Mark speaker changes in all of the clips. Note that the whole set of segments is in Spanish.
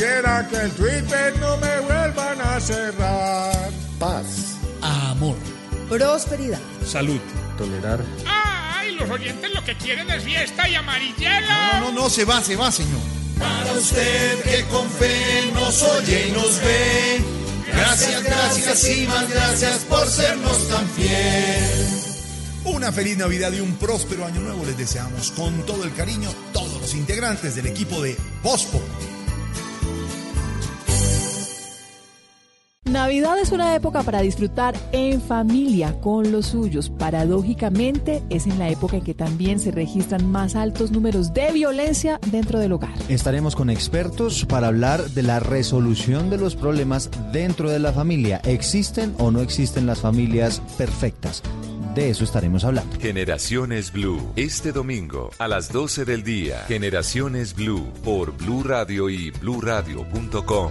Speaker 1: Quisiera que el Twitter no me vuelvan a cerrar.
Speaker 2: Paz.
Speaker 3: Amor.
Speaker 4: Prosperidad.
Speaker 3: Salud.
Speaker 2: Tolerar.
Speaker 5: ¡Ay! Los oyentes lo que quieren es fiesta y amarillera.
Speaker 3: No, no, no, se va, se va, señor.
Speaker 6: Para usted que con fe nos oye y nos ve. Gracias, gracias y más gracias por sernos tan fiel.
Speaker 3: Una feliz Navidad y un próspero año nuevo les deseamos con todo el cariño todos los integrantes del equipo de Bospo.
Speaker 7: Navidad es una época para disfrutar en familia con los suyos. Paradójicamente, es en la época en que también se registran más altos números de violencia dentro del hogar.
Speaker 8: Estaremos con expertos para hablar de la resolución de los problemas dentro de la familia. ¿Existen o no existen las familias perfectas? De eso estaremos hablando.
Speaker 9: Generaciones Blue, este domingo a las 12 del día. Generaciones Blue por Blue Radio y bluradio.com.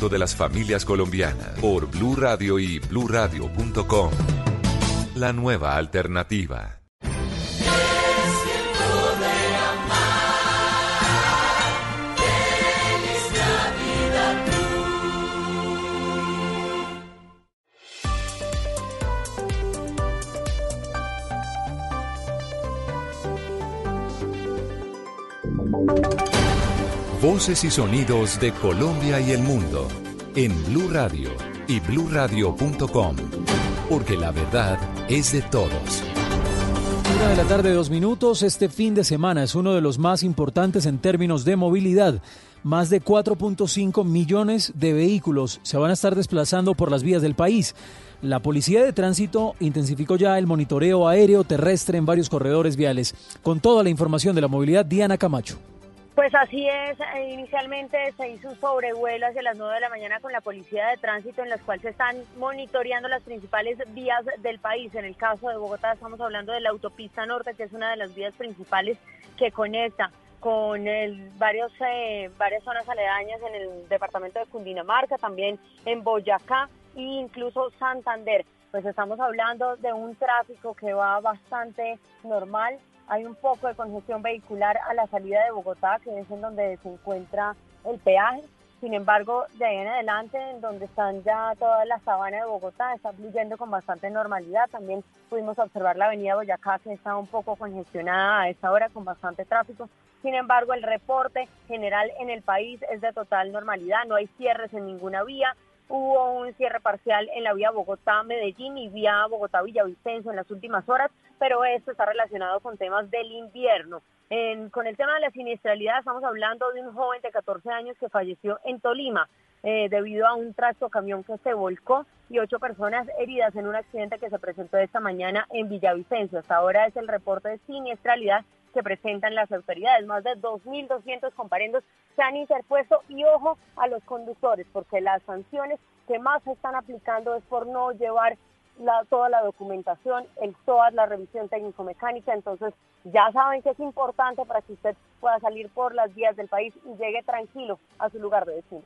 Speaker 9: de las familias colombianas por Blue Radio y bluradio.com. La nueva alternativa. Voces y sonidos de Colombia y el mundo en Blue Radio y bluradio.com, porque la verdad es de todos.
Speaker 10: Una de la tarde, dos minutos. Este fin de semana es uno de los más importantes en términos de movilidad. Más de 4.5 millones de vehículos se van a estar desplazando por las vías del país. La Policía de Tránsito intensificó ya el monitoreo aéreo terrestre en varios corredores viales. Con toda la información de la movilidad, Diana Camacho.
Speaker 11: Pues así es, eh, inicialmente se hizo un sobrevuelo hacia las 9 de la mañana con la Policía de Tránsito en las cuales se están monitoreando las principales vías del país. En el caso de Bogotá estamos hablando de la autopista norte, que es una de las vías principales que conecta con el, varios, eh, varias zonas aledañas en el departamento de Cundinamarca, también en Boyacá e incluso Santander. Pues estamos hablando de un tráfico que va bastante normal, hay un poco de congestión vehicular a la salida de Bogotá, que es en donde se encuentra el peaje. Sin embargo, de ahí en adelante, en donde están ya toda la sabana de Bogotá, está fluyendo con bastante normalidad. También pudimos observar la avenida Boyacá, que está un poco congestionada a esta hora, con bastante tráfico. Sin embargo, el reporte general en el país es de total normalidad. No hay cierres en ninguna vía. Hubo un cierre parcial en la vía Bogotá-Medellín y vía Bogotá-Villavicencio en las últimas horas, pero esto está relacionado con temas del invierno. con el tema de la siniestralidad estamos hablando de un joven de 14 años que falleció en Tolima eh, debido a un camión que se volcó y ocho personas heridas en un accidente que se presentó esta mañana en Villavicencio. Hasta ahora es el reporte de siniestralidad que presentan las autoridades. Más de 2.200 comparendos se han interpuesto y ojo a los conductores, porque las sanciones que más se están aplicando es por no llevar la, toda la documentación, el SOAT, la revisión técnico-mecánica. Entonces, ya saben que es importante para que usted pueda salir por las vías del país y llegue tranquilo a su lugar de destino.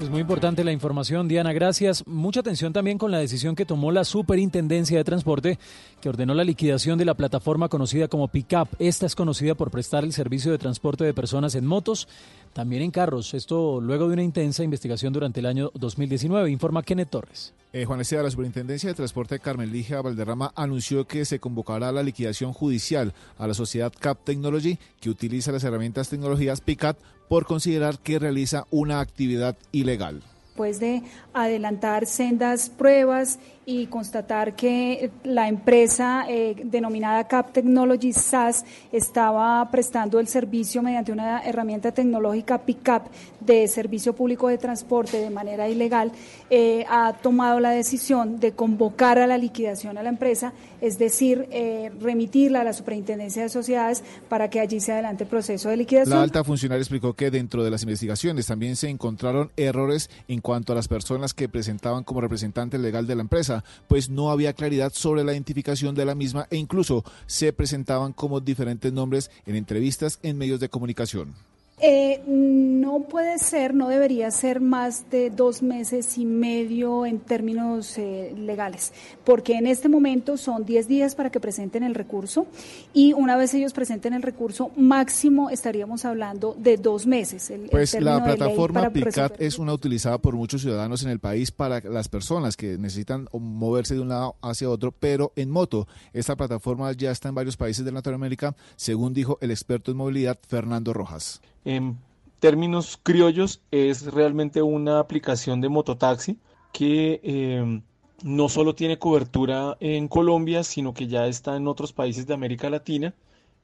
Speaker 10: Es muy importante la información, Diana, gracias. Mucha atención también con la decisión que tomó la Superintendencia de Transporte, que ordenó la liquidación de la plataforma conocida como Pickup. Esta es conocida por prestar el servicio de transporte de personas en motos, también en carros. Esto luego de una intensa investigación durante el año 2019, informa Kenneth Torres.
Speaker 12: Eh, Juan Esteban, la Superintendencia de Transporte Carmen Ligia Valderrama anunció que se convocará la liquidación judicial a la sociedad CAP Technology, que utiliza las herramientas tecnologías PICAT, por considerar que realiza una actividad ilegal.
Speaker 2: después de adelantar sendas pruebas y constatar que la empresa eh, denominada Cap Technology SAS estaba prestando el servicio mediante una herramienta tecnológica PICAP de servicio público de transporte de manera ilegal, eh, ha tomado la decisión de convocar a la liquidación a la empresa, es decir, eh, remitirla a la Superintendencia de Sociedades para que allí se adelante el proceso de liquidación.
Speaker 12: La alta funcionaria explicó que dentro de las investigaciones también se encontraron errores en cuanto a las personas que presentaban como representante legal de la empresa, pues no había claridad sobre la identificación de la misma e incluso se presentaban como diferentes nombres en entrevistas en medios de comunicación.
Speaker 2: Eh, no puede ser, no debería ser más de dos meses y medio en términos eh, legales, porque en este momento son diez días para que presenten el recurso y una vez ellos presenten el recurso, máximo estaríamos hablando de dos meses.
Speaker 12: pues la plataforma PICAT es una utilizada por muchos ciudadanos en el país para las personas que necesitan moverse de un lado hacia otro, pero en moto. Esta plataforma ya está en varios países de Latinoamérica, según dijo el experto en movilidad Fernando Rojas
Speaker 4: en términos criollos es realmente una aplicación de mototaxi que em, no solo tiene cobertura en Colombia, sino que ya está en otros países de América Latina.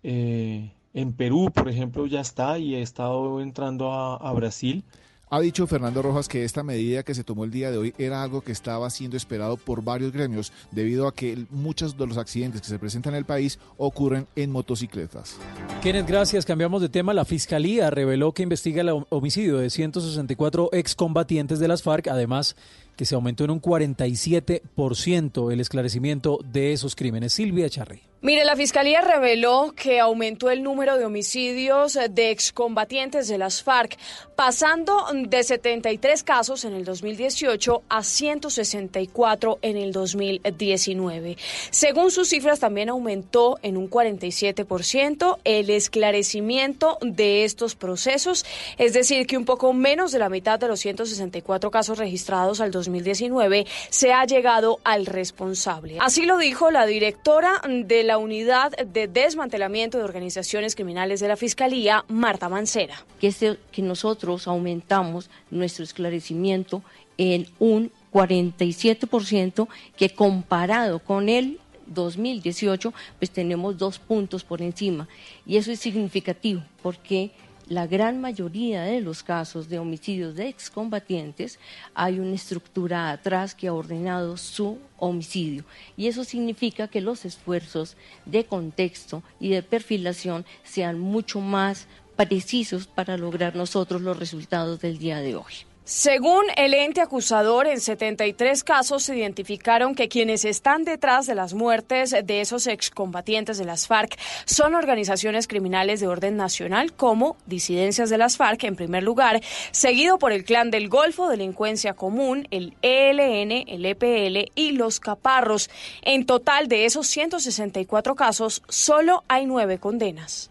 Speaker 4: Eh, en Perú, por ejemplo, ya está y he estado entrando a Brasil.
Speaker 12: Ha dicho Fernando Rojas que esta medida que se tomó el día de hoy era algo que estaba siendo esperado por varios gremios debido a que muchos de los accidentes que se presentan en el país ocurren en motocicletas.
Speaker 10: Kenneth, gracias. Cambiamos de tema. La Fiscalía reveló que investiga el homicidio de 164 excombatientes de las FARC. Además, que se aumentó en un 47% el esclarecimiento de esos crímenes. Silvia Charri.
Speaker 13: Mire, la Fiscalía reveló que aumentó el número de homicidios de excombatientes de las FARC, pasando de 73 casos en el 2018 a 164 en el 2019. Según sus cifras, también aumentó en un 47% el esclarecimiento de estos procesos, es decir, que un poco menos de la mitad de los 164 casos registrados al 2019 se ha llegado al responsable. Así lo dijo la directora de la Unidad de Desmantelamiento de Organizaciones Criminales de la Fiscalía, Marta Mancera.
Speaker 14: Que, que nosotros aumentamos nuestro esclarecimiento en un 47%, que comparado con el 2018, pues tenemos dos puntos por encima. Y eso es significativo porque la gran mayoría de los casos de homicidios de excombatientes hay una estructura atrás que ha ordenado su homicidio. Y eso significa que los esfuerzos de contexto y de perfilación sean mucho más precisos para lograr nosotros los resultados del día de hoy.
Speaker 13: Según el ente acusador, en 73 casos se identificaron que quienes están detrás de las muertes de esos excombatientes de las FARC son organizaciones criminales de orden nacional como disidencias de las FARC en primer lugar, seguido por el Clan del Golfo, Delincuencia Común, el ELN, el EPL y los Caparros. En total de esos 164 casos, solo hay nueve condenas.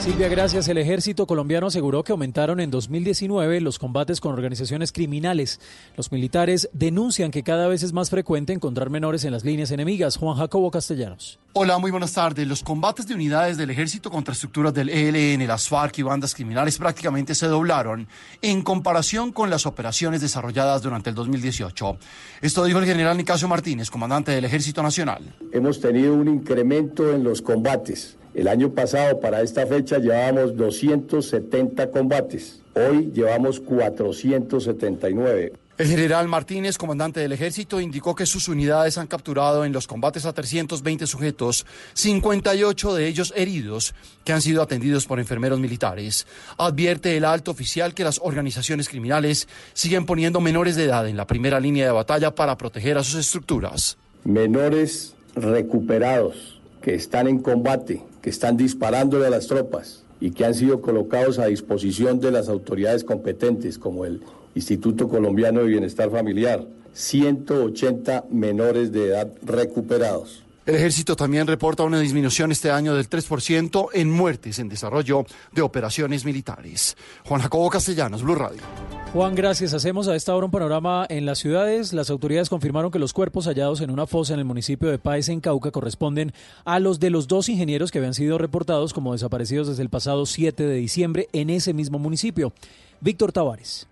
Speaker 10: Silvia, gracias. El ejército colombiano aseguró que aumentaron en 2019 los combates con organizaciones criminales. Los militares denuncian que cada vez es más frecuente encontrar menores en las líneas enemigas. Juan Jacobo Castellanos.
Speaker 15: Hola, muy buenas tardes. Los combates de unidades del ejército contra estructuras del ELN, las FARC y bandas criminales prácticamente se doblaron en comparación con las operaciones desarrolladas durante el 2018. Esto dijo el general Nicasio Martínez, comandante del Ejército Nacional.
Speaker 16: Hemos tenido un incremento en los combates el año pasado, para esta fecha, llevábamos 270 combates. Hoy llevamos 479.
Speaker 15: El general Martínez, comandante del ejército, indicó que sus unidades han capturado en los combates a 320 sujetos, 58 de ellos heridos, que han sido atendidos por enfermeros militares. Advierte el alto oficial que las organizaciones criminales siguen poniendo menores de edad en la primera línea de batalla para proteger a sus estructuras.
Speaker 16: Menores recuperados que están en combate, que están disparándole a las tropas y que han sido colocados a disposición de las autoridades competentes, como el Instituto Colombiano de Bienestar Familiar. 180 menores de edad recuperados.
Speaker 15: El ejército también reporta una disminución este año del 3% en muertes en desarrollo de operaciones militares. Juan Jacobo Castellanos, Blue Radio.
Speaker 10: Juan, gracias. Hacemos a esta hora un panorama en las ciudades. Las autoridades confirmaron que los cuerpos hallados en una fosa en el municipio de Páez, en Cauca, corresponden a los de los dos ingenieros que habían sido reportados como desaparecidos desde el pasado 7 de diciembre en ese mismo municipio. Víctor Tavares.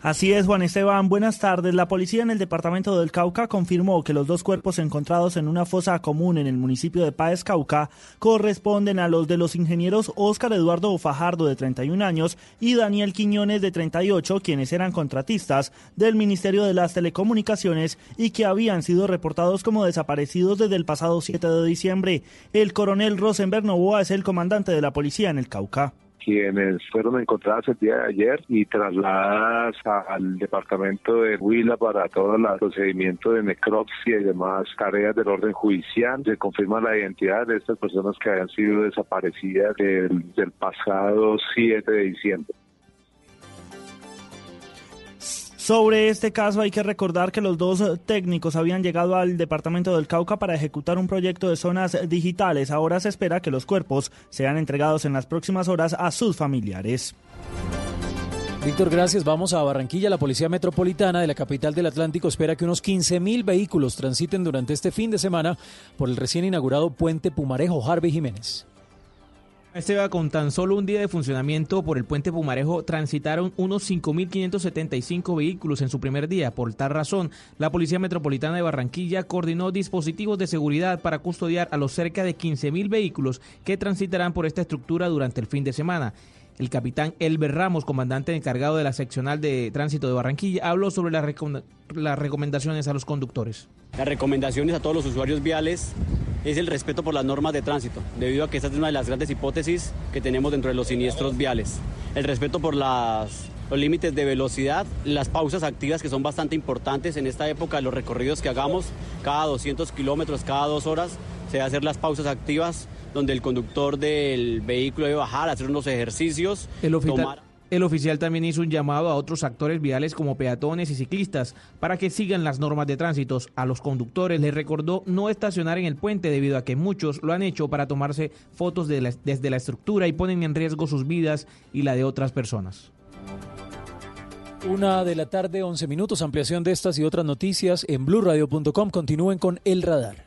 Speaker 17: Así es, Juan Esteban. Buenas tardes. La policía en el departamento del Cauca confirmó que los dos cuerpos encontrados en una fosa común en el municipio de Páez Cauca corresponden a los de los ingenieros Óscar Eduardo Fajardo, de 31 años, y Daniel Quiñones, de 38, quienes eran contratistas del Ministerio de las Telecomunicaciones y que habían sido reportados como desaparecidos desde el pasado 7 de diciembre. El coronel Rosenberg Novoa es el comandante de la policía en el Cauca
Speaker 18: quienes fueron encontradas el día de ayer y trasladadas al departamento de Huila para todo el procedimiento de necropsia y demás tareas del orden judicial. Se confirma la identidad de estas personas que habían sido desaparecidas del, del pasado 7 de diciembre.
Speaker 17: Sobre este caso hay que recordar que los dos técnicos habían llegado al departamento del Cauca para ejecutar un proyecto de zonas digitales. Ahora se espera que los cuerpos sean entregados en las próximas horas a sus familiares.
Speaker 10: Víctor, gracias. Vamos a Barranquilla. La Policía Metropolitana de la capital del Atlántico espera que unos 15.000 vehículos transiten durante este fin de semana por el recién inaugurado puente Pumarejo Harvey Jiménez.
Speaker 19: Esteban, con tan solo un día de funcionamiento por el puente Pumarejo, transitaron unos 5.575 vehículos en su primer día. Por tal razón, la Policía Metropolitana de Barranquilla coordinó dispositivos de seguridad para custodiar a los cerca de 15.000 vehículos que transitarán por esta estructura durante el fin de semana. El capitán Elber Ramos, comandante encargado de la seccional de tránsito de Barranquilla, habló sobre las, recomendaciones a los conductores.
Speaker 20: Las recomendaciones a todos los usuarios viales es el respeto por las normas de tránsito, debido a que esta es una de las grandes hipótesis que tenemos dentro de los siniestros viales. El respeto por los límites de velocidad, las pausas activas que son bastante importantes en esta época, los recorridos que hagamos cada 200 kilómetros, cada dos horas, se a hacer las pausas activas donde el conductor del vehículo debe bajar, hacer unos ejercicios,
Speaker 19: el El oficial también hizo un llamado a otros actores viales como peatones y ciclistas para que sigan las normas de tránsito. A los conductores les recordó no estacionar en el puente debido a que muchos lo han hecho para tomarse fotos desde la estructura y ponen en riesgo sus vidas y la de otras personas.
Speaker 10: Una de la tarde, 11 minutos. Ampliación de estas y otras noticias en blurradio.com. Continúen con El Radar.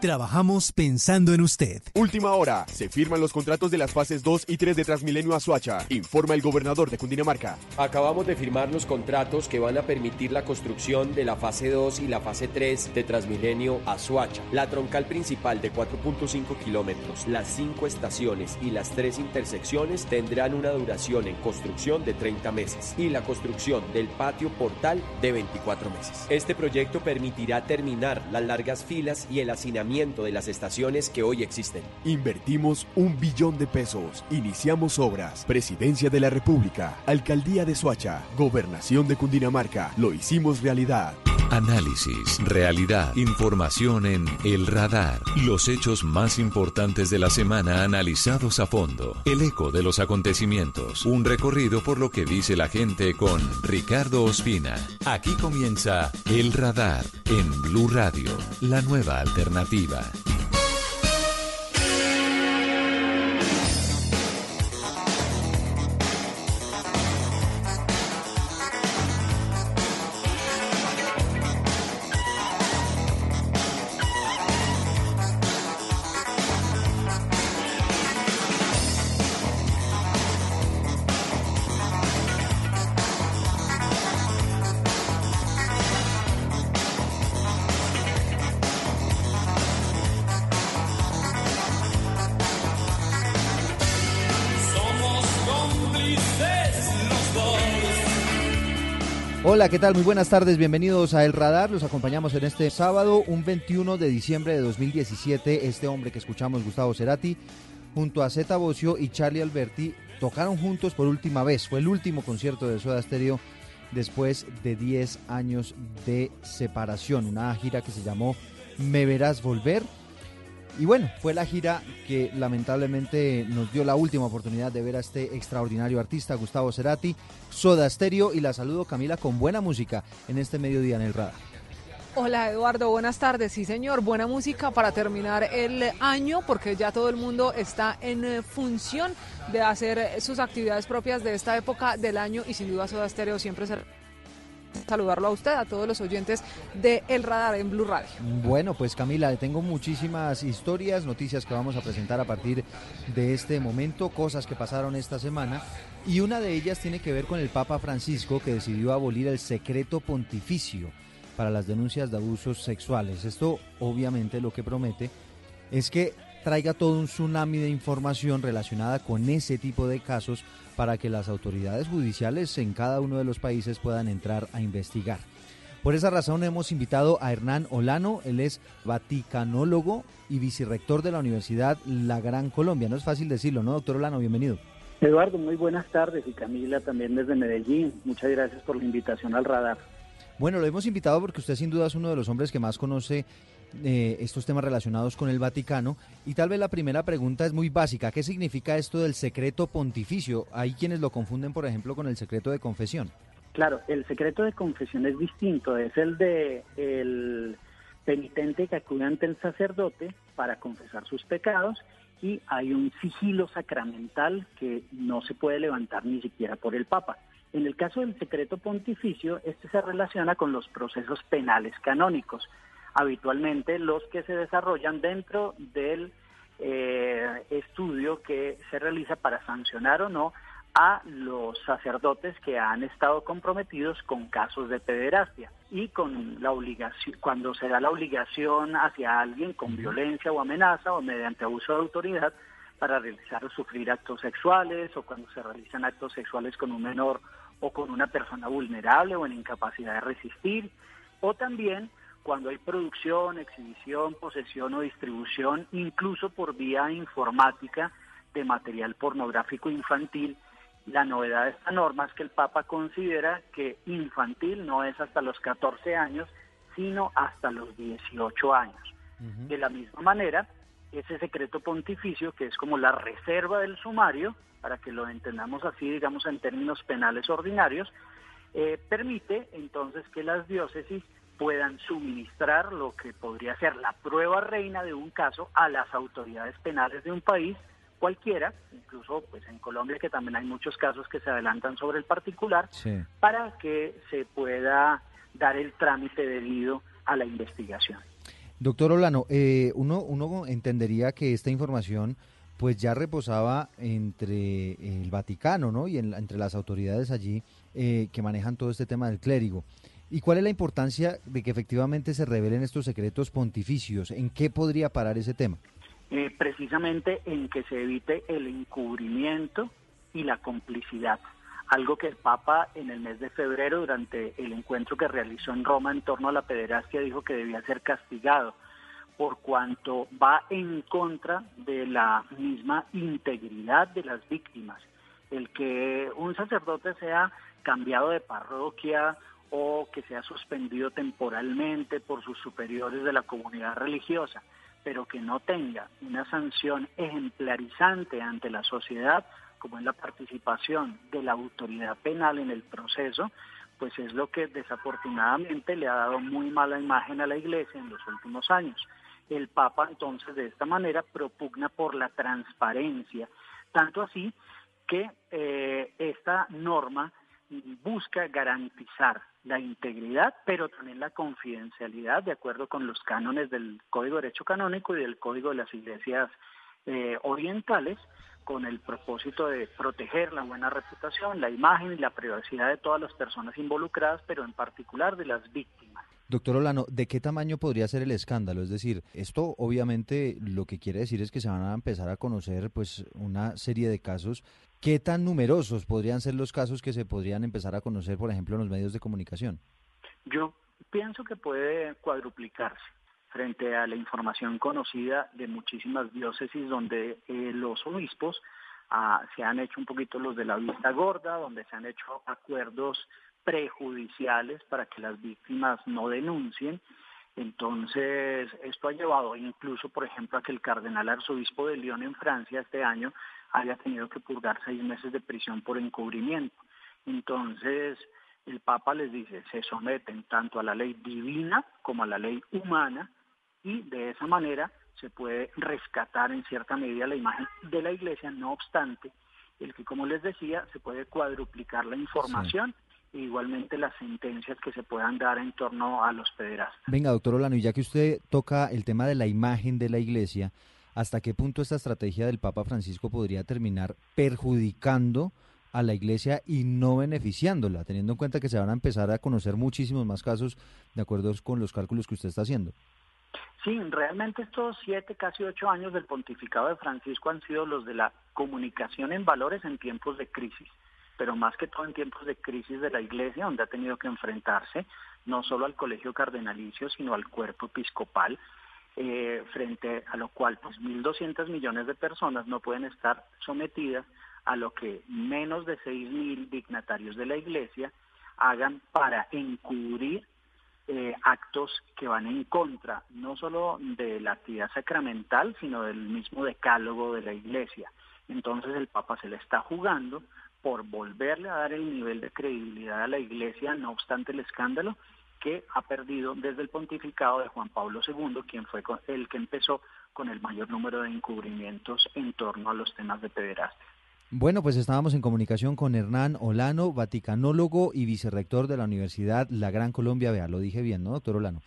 Speaker 21: Trabajamos pensando en usted.
Speaker 22: Última hora. Se firman los contratos de las fases 2 y 3 de Transmilenio a Suacha. Informa el gobernador de Cundinamarca.
Speaker 23: Acabamos de firmar los contratos que van a permitir la construcción de la fase 2 y la fase 3 de Transmilenio a Suacha. La troncal principal de 4.5 kilómetros, las 5 estaciones y las 3 intersecciones tendrán una duración en construcción de 30 meses y la construcción del patio portal de 24 meses. Este proyecto permitirá terminar las largas filas y el hacinamiento de las estaciones que hoy existen.
Speaker 22: Invertimos un billón de pesos. Iniciamos obras. Presidencia de la República, Alcaldía de Soacha, Gobernación de Cundinamarca. Lo hicimos realidad.
Speaker 9: Análisis, realidad, información en El Radar. Los hechos más importantes de la semana analizados a fondo. El eco de los acontecimientos. Un recorrido por lo que dice la gente con Ricardo Ospina. Aquí comienza El Radar en Blue Radio, la nueva alternativa.
Speaker 8: Deportiva. ¿Qué tal? Muy buenas tardes, bienvenidos a El Radar. Los acompañamos en este sábado, un 21 de diciembre de 2017. Este hombre que escuchamos, Gustavo Cerati, junto a Zeta Bocio y Charlie Alberti, tocaron juntos por última vez. Fue el último concierto de Soda Stereo después de 10 años de separación. Una gira que se llamó Me Verás Volver. Y bueno, fue la gira que lamentablemente nos dio la última oportunidad de ver a este extraordinario artista, Gustavo Cerati, Soda Stereo, y la saludo Camila con buena música en este mediodía en el radar.
Speaker 24: Hola Eduardo, buenas tardes. Sí señor, buena música para terminar el año porque ya todo el mundo está en función de hacer sus actividades propias de esta época del año y sin duda Soda Stereo siempre se saludarlo a usted, a todos los oyentes de El Radar en Blue Radio.
Speaker 8: Bueno, pues Camila, tengo muchísimas historias, noticias que vamos a presentar a partir de este momento, cosas que pasaron esta semana. Y una de ellas tiene que ver con el Papa Francisco que decidió abolir el secreto pontificio para las denuncias de abusos sexuales. Esto obviamente lo que promete es que traiga todo un tsunami de información relacionada con ese tipo de casos para que las autoridades judiciales en cada uno de los países puedan entrar a investigar. Por esa razón hemos invitado a Hernán Olano, él es vaticanólogo y vicerrector de la Universidad La Gran Colombia. No es fácil decirlo, ¿no, doctor Olano? Bienvenido.
Speaker 25: Eduardo, muy buenas tardes y Camila también desde Medellín. Muchas gracias por la invitación al radar.
Speaker 8: Bueno, lo hemos invitado porque usted sin duda es uno de los hombres que más conoce eh, estos temas relacionados con el Vaticano. Y tal vez la primera pregunta es muy básica. ¿Qué significa esto del secreto pontificio? Hay quienes lo confunden, por ejemplo, con el secreto de confesión.
Speaker 25: Claro, el secreto de confesión es distinto. Es el de el penitente que acude ante el sacerdote para confesar sus pecados y hay un sigilo sacramental que no se puede levantar ni siquiera por el Papa. En el caso del secreto pontificio, este se relaciona con los procesos penales canónicos habitualmente los que se desarrollan dentro del eh, estudio que se realiza para sancionar o no a los sacerdotes que han estado comprometidos con casos de pederastia y con la obligación cuando se da la obligación hacia alguien con violencia o amenaza o mediante abuso de autoridad para realizar o sufrir actos sexuales o cuando se realizan actos sexuales con un menor o con una persona vulnerable o en incapacidad de resistir. O también cuando hay producción, exhibición, posesión o distribución, incluso por vía informática de material pornográfico infantil. La novedad de esta norma es que el Papa considera que infantil no es hasta los 14 años, sino hasta los 18 años. De la misma manera, ese secreto pontificio, que es como la reserva del sumario, para que lo entendamos así, digamos, en términos penales ordinarios, eh, permite entonces que las diócesis puedan suministrar lo que podría ser la prueba reina de un caso a las autoridades penales de un país cualquiera, incluso pues en Colombia que también hay muchos casos que se adelantan sobre el particular, para que se pueda dar el trámite debido a la investigación.
Speaker 8: Doctor Olano, eh, uno, uno entendería que esta información pues ya reposaba entre el Vaticano, ¿no? Y entre las autoridades allí eh, que manejan todo este tema del clérigo. ¿Y cuál es la importancia de que efectivamente se revelen estos secretos pontificios? ¿En qué podría parar ese tema?
Speaker 25: Eh, precisamente en que se evite el encubrimiento y la complicidad. Algo que el Papa en el mes de febrero, durante el encuentro que realizó en Roma en torno a la pederastia, dijo que debía ser castigado por cuanto va en contra de la misma integridad de las víctimas. El que un sacerdote sea cambiado de parroquia o que sea suspendido temporalmente por sus superiores de la comunidad religiosa, pero que no tenga una sanción ejemplarizante ante la sociedad, como es la participación de la autoridad penal en el proceso, pues es lo que desafortunadamente le ha dado muy mala imagen a la Iglesia en los últimos años. El Papa entonces de esta manera propugna por la transparencia, tanto así que eh, esta norma busca garantizar la integridad, pero también la confidencialidad de acuerdo con los cánones del Código de Derecho Canónico y del Código de las Iglesias eh, Orientales, con el propósito de proteger la buena reputación, la imagen y la privacidad de todas las personas involucradas, pero en particular de las víctimas.
Speaker 8: Doctor Olano, ¿de qué tamaño podría ser el escándalo? Es decir, esto obviamente lo que quiere decir es que se van a empezar a conocer pues una serie de casos. ¿Qué tan numerosos podrían ser los casos que se podrían empezar a conocer, por ejemplo, en los medios de comunicación?
Speaker 25: Yo pienso que puede cuadruplicarse frente a la información conocida de muchísimas diócesis donde eh, los obispos ah, se han hecho un poquito los de la vista gorda, donde se han hecho acuerdos prejudiciales para que las víctimas no denuncien. Entonces, esto ha llevado incluso, por ejemplo, a que el cardenal arzobispo de Lyon en Francia este año haya tenido que purgar seis meses de prisión por encubrimiento. Entonces, el Papa les dice, se someten tanto a la ley divina como a la ley humana y de esa manera se puede rescatar en cierta medida la imagen de la Iglesia, no obstante, el que, como les decía, se puede cuadruplicar la información igualmente las sentencias que se puedan dar en torno a los pederastas.
Speaker 8: Venga, doctor Olano, y ya que usted toca el tema de la imagen de la Iglesia, ¿hasta qué punto esta estrategia del Papa Francisco podría terminar perjudicando a la Iglesia y no beneficiándola, teniendo en cuenta que se van a empezar a conocer muchísimos más casos de acuerdo con los cálculos que usted está haciendo?
Speaker 25: Sí, realmente estos siete, casi ocho años del pontificado de Francisco han sido los de la comunicación en valores en tiempos de crisis, pero más que todo en tiempos de crisis de la Iglesia, donde ha tenido que enfrentarse no solo al colegio cardenalicio, sino al cuerpo episcopal, eh, frente a lo cual pues 1.200 millones de personas no pueden estar sometidas a lo que menos de 6.000 dignatarios de la Iglesia hagan para encubrir eh, actos que van en contra no solo de la actividad sacramental, sino del mismo decálogo de la Iglesia. Entonces el Papa se le está jugando por volverle a dar el nivel de credibilidad a la Iglesia, no obstante el escándalo que ha perdido desde el pontificado de Juan Pablo II, quien fue el que empezó con el mayor número de encubrimientos en torno a los temas de pederastia.
Speaker 8: Bueno, pues estábamos en comunicación con Hernán Olano, vaticanólogo y vicerrector de la Universidad La Gran Colombia. Vea, lo dije bien, ¿no, doctor Olano?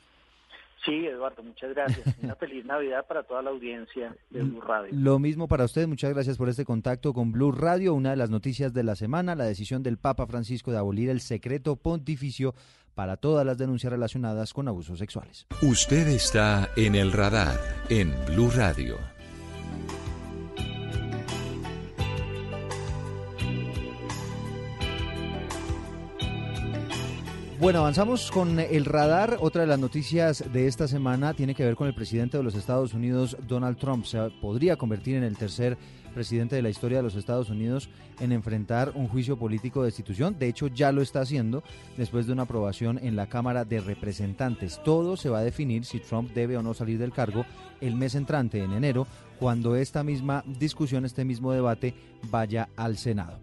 Speaker 25: Sí, Eduardo, muchas gracias. Una feliz Navidad para toda la audiencia de Blue Radio.
Speaker 8: Lo mismo para usted, muchas gracias por este contacto con Blue Radio. Una de las noticias de la semana, la decisión del Papa Francisco de abolir el secreto pontificio para todas las denuncias relacionadas con abusos sexuales.
Speaker 9: Usted está en el radar en Blue Radio.
Speaker 8: Bueno, avanzamos con el radar. Otra de las noticias de esta semana tiene que ver con el presidente de los Estados Unidos, Donald Trump. Se podría convertir en el tercer presidente de la historia de los Estados Unidos en enfrentar un juicio político de destitución. De hecho, ya lo está haciendo después de una aprobación en la Cámara de Representantes. Todo se va a definir si Trump debe o no salir del cargo el mes entrante, en enero, cuando esta misma discusión, este mismo debate vaya al Senado.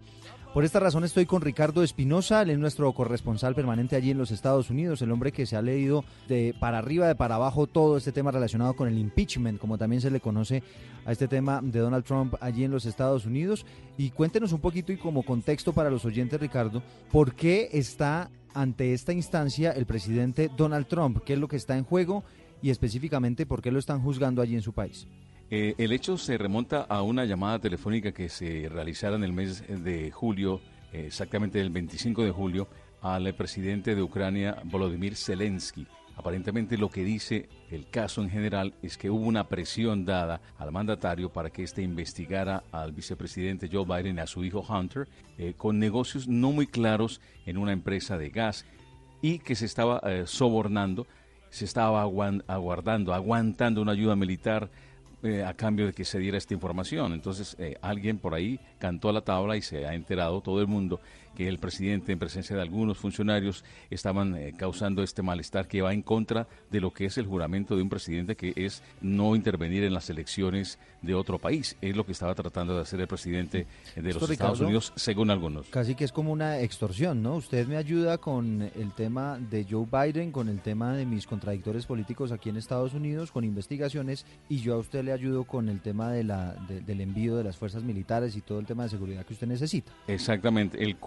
Speaker 8: Por esta razón estoy con Ricardo Espinosa, él es nuestro corresponsal permanente allí en los Estados Unidos, el hombre que se ha leído de para arriba, de para abajo todo este tema relacionado con el impeachment, como también se le conoce a este tema de Donald Trump allí en los Estados Unidos. Y cuéntenos un poquito y como contexto para los oyentes, Ricardo, ¿por qué está ante esta instancia el presidente Donald Trump? ¿Qué es lo que está en juego? Y específicamente, ¿por qué lo están juzgando allí en su país?
Speaker 26: Eh, el hecho se remonta a una llamada telefónica que se realizara en el mes de julio, eh, exactamente el 25 de julio, al presidente de Ucrania, Volodymyr Zelensky. Aparentemente lo que dice el caso en general es que hubo una presión dada al mandatario para que éste investigara al vicepresidente Joe Biden a su hijo Hunter eh, con negocios no muy claros en una empresa de gas y que se estaba sobornando, se estaba aguardando, aguantando una ayuda militar eh, a cambio de que se diera esta información. Entonces, eh, alguien por ahí cantó a la tabla y se ha enterado todo el mundo que el presidente, en presencia de algunos funcionarios, estaban eh, causando este malestar que va en contra de lo que es el juramento de un presidente, que es no intervenir en las elecciones de otro país. Es lo que estaba tratando de hacer el presidente de los Estados Unidos, según algunos.
Speaker 8: Casi que es como una extorsión, ¿no? Usted me ayuda con el tema de Joe Biden, con el tema de mis contradictores políticos aquí en Estados Unidos, con investigaciones, y yo a usted le ayudo con el tema de la, del envío de las fuerzas militares y todo el tema de seguridad que usted necesita.
Speaker 26: Exactamente. El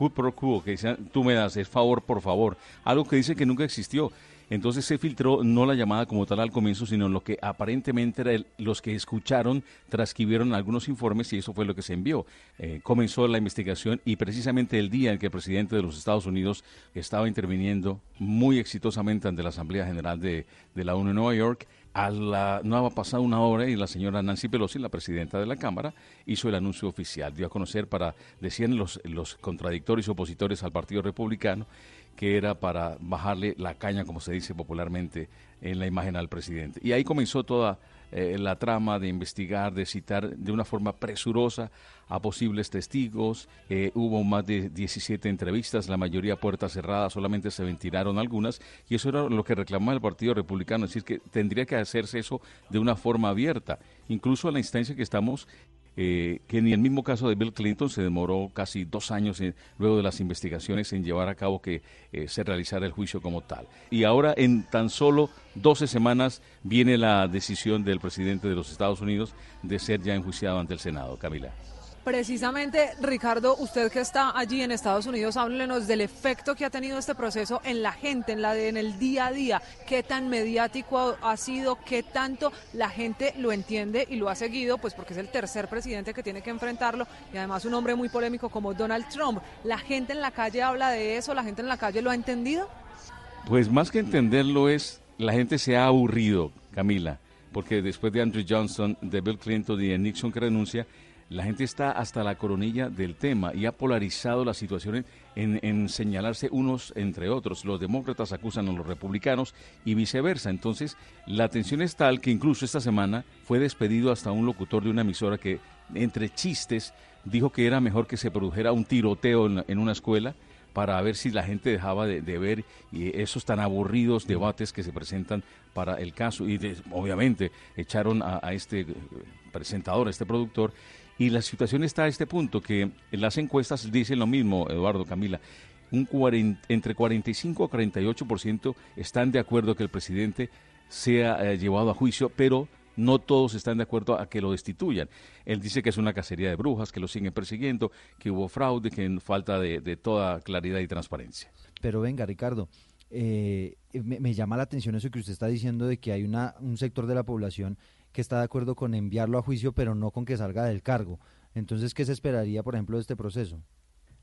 Speaker 26: que decía, tú me das el favor, por favor, algo que dice que nunca existió. Entonces se filtró no la llamada como tal al comienzo, sino lo que aparentemente era los que escucharon, transcribieron algunos informes y eso fue lo que se envió. Eh, comenzó la investigación y precisamente el día en que el presidente de los Estados Unidos estaba interviniendo muy exitosamente ante la Asamblea General de, de la ONU en Nueva York, a la, no ha pasado una hora y la señora Nancy Pelosi, la presidenta de la Cámara, hizo el anuncio oficial. Dio a conocer para, decían los, los contradictorios opositores al Partido Republicano, que era para bajarle la caña, como se dice popularmente, en la imagen al presidente. Y ahí comenzó toda eh, la trama de investigar, de citar de una forma presurosa a posibles testigos. Eh, hubo más de 17 entrevistas, la mayoría puertas cerradas, solamente se ventilaron algunas, y eso era lo que reclamaba el Partido Republicano, es decir, que tendría que hacerse eso de una forma abierta. Incluso a la instancia que estamos eh, que ni el mismo caso de Bill Clinton se demoró casi dos años luego de las investigaciones en llevar a cabo que eh, se realizara el juicio como tal. Y ahora en tan solo 12 semanas viene la decisión del presidente de los Estados Unidos de ser ya enjuiciado ante el Senado. Camila.
Speaker 24: Precisamente, Ricardo, usted que está allí en Estados Unidos, háblenos del efecto que ha tenido este proceso en la gente, en la de, en el día a día. ¿Qué tan mediático ha sido? ¿Qué tanto la gente lo entiende y lo ha seguido? Pues porque es el tercer presidente que tiene que enfrentarlo y además un hombre muy polémico como Donald Trump. ¿La gente en la calle habla de eso? ¿La gente en la calle lo ha entendido?
Speaker 26: Pues más que entenderlo es, la gente se ha aburrido, Camila, porque después de Andrew Johnson, de Bill Clinton y de Nixon que renuncia, la gente está hasta la coronilla del tema y ha polarizado la situación en, señalarse unos entre otros. Los demócratas acusan a los republicanos y viceversa. Entonces, la tensión es tal que incluso esta semana fue despedido hasta un locutor de una emisora que, entre chistes, dijo que era mejor que se produjera un tiroteo en, una escuela para ver si la gente dejaba de, ver esos tan aburridos debates que se presentan para el caso. Y obviamente echaron a, a este presentador, a este productor, y la situación está a este punto, que las encuestas dicen lo mismo, Eduardo Camila. Un entre 45 a 48% están de acuerdo que el presidente sea eh, llevado a juicio, pero no todos están de acuerdo a que lo destituyan. Él dice que es una cacería de brujas, que lo siguen persiguiendo, que hubo fraude, que falta de, toda claridad y transparencia.
Speaker 8: Pero venga, Ricardo, eh, me, llama la atención eso que usted está diciendo de que hay una, un sector de la población que está de acuerdo con enviarlo a juicio, pero no con que salga del cargo. Entonces, ¿qué se esperaría, por ejemplo, de este proceso?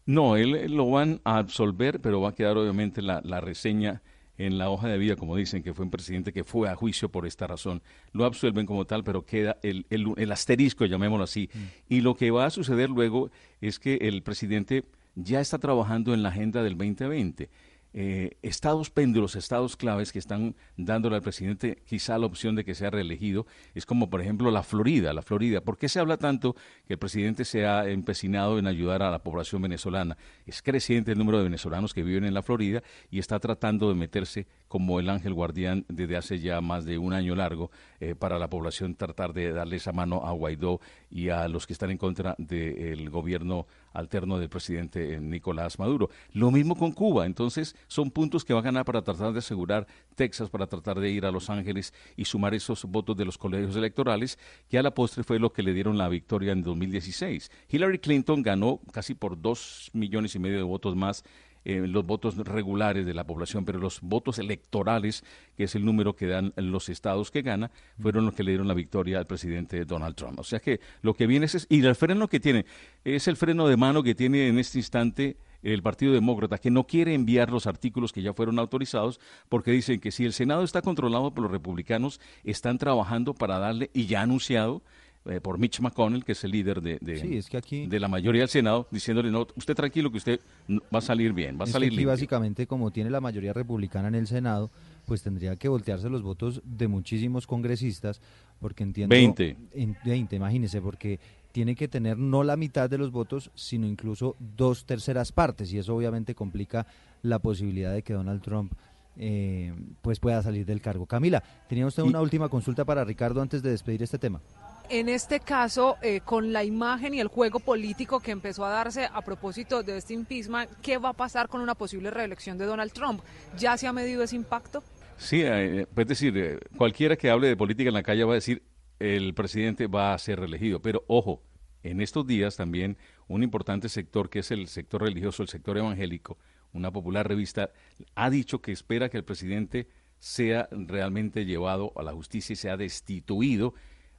Speaker 26: No, él lo van a absolver, pero va a quedar obviamente la, reseña en la hoja de vida, como dicen, que fue un presidente que fue a juicio por esta razón. Lo absuelven como tal, pero queda el, el, asterisco, llamémoslo así. Mm. Y lo que va a suceder luego es que el presidente ya está trabajando en la agenda del 2020 eh, estados péndulos, estados claves que están dándole al presidente quizá la opción de que sea reelegido, es como por ejemplo la Florida, la Florida. ¿Por qué se habla tanto que el presidente se ha empecinado en ayudar a la población venezolana? Es creciente el número de venezolanos que viven en la Florida y está tratando de meterse como el ángel guardián desde hace ya más de un año largo eh, para la población tratar de darle esa mano a Guaidó y a los que están en contra del gobierno alterno del presidente eh, Nicolás Maduro. Lo mismo con Cuba, entonces son puntos que va a ganar para tratar de asegurar Texas, para tratar de ir a Los Ángeles y sumar esos votos de los colegios electorales, que a la postre fue lo que le dieron la victoria en 2016. Hillary Clinton ganó casi por dos millones y medio de votos más eh, los votos regulares de la población, pero los votos electorales, que es el número que dan los estados que gana, fueron los que le dieron la victoria al presidente Donald Trump. O sea que lo que viene es, y el freno que tiene, es el freno de mano que tiene en este instante el Partido Demócrata, que no quiere enviar los artículos que ya fueron autorizados, porque dicen que si el Senado está controlado por los republicanos, están trabajando para darle, y ya anunciado, eh, por Mitch McConnell, que es el líder de, de, la mayoría del Senado, diciéndole, no, usted tranquilo que usted va a salir bien, va a salir
Speaker 8: que aquí básicamente, como tiene la mayoría republicana en el Senado, pues tendría que voltearse los votos de muchísimos congresistas, porque entiendo...
Speaker 26: 20.
Speaker 8: En, 20, imagínese, porque tiene que tener no la mitad de los votos, sino incluso dos terceras partes, y eso obviamente complica la posibilidad de que Donald Trump eh, pues pueda salir del cargo. Camila, tenía usted una última consulta para Ricardo antes de despedir este tema
Speaker 24: en este caso, eh, con la imagen y el juego político que empezó a darse a propósito de este impeachment, ¿qué va a pasar con una posible reelección de Donald Trump? ¿Ya se ha medido ese impacto?
Speaker 26: Sí, eh, es decir, eh, cualquiera que hable de política en la calle va a decir el presidente va a ser reelegido, pero ojo, en estos días también un importante sector que es el sector religioso, el sector evangélico, una popular revista, ha dicho que espera que el presidente sea realmente llevado a la justicia y sea destituido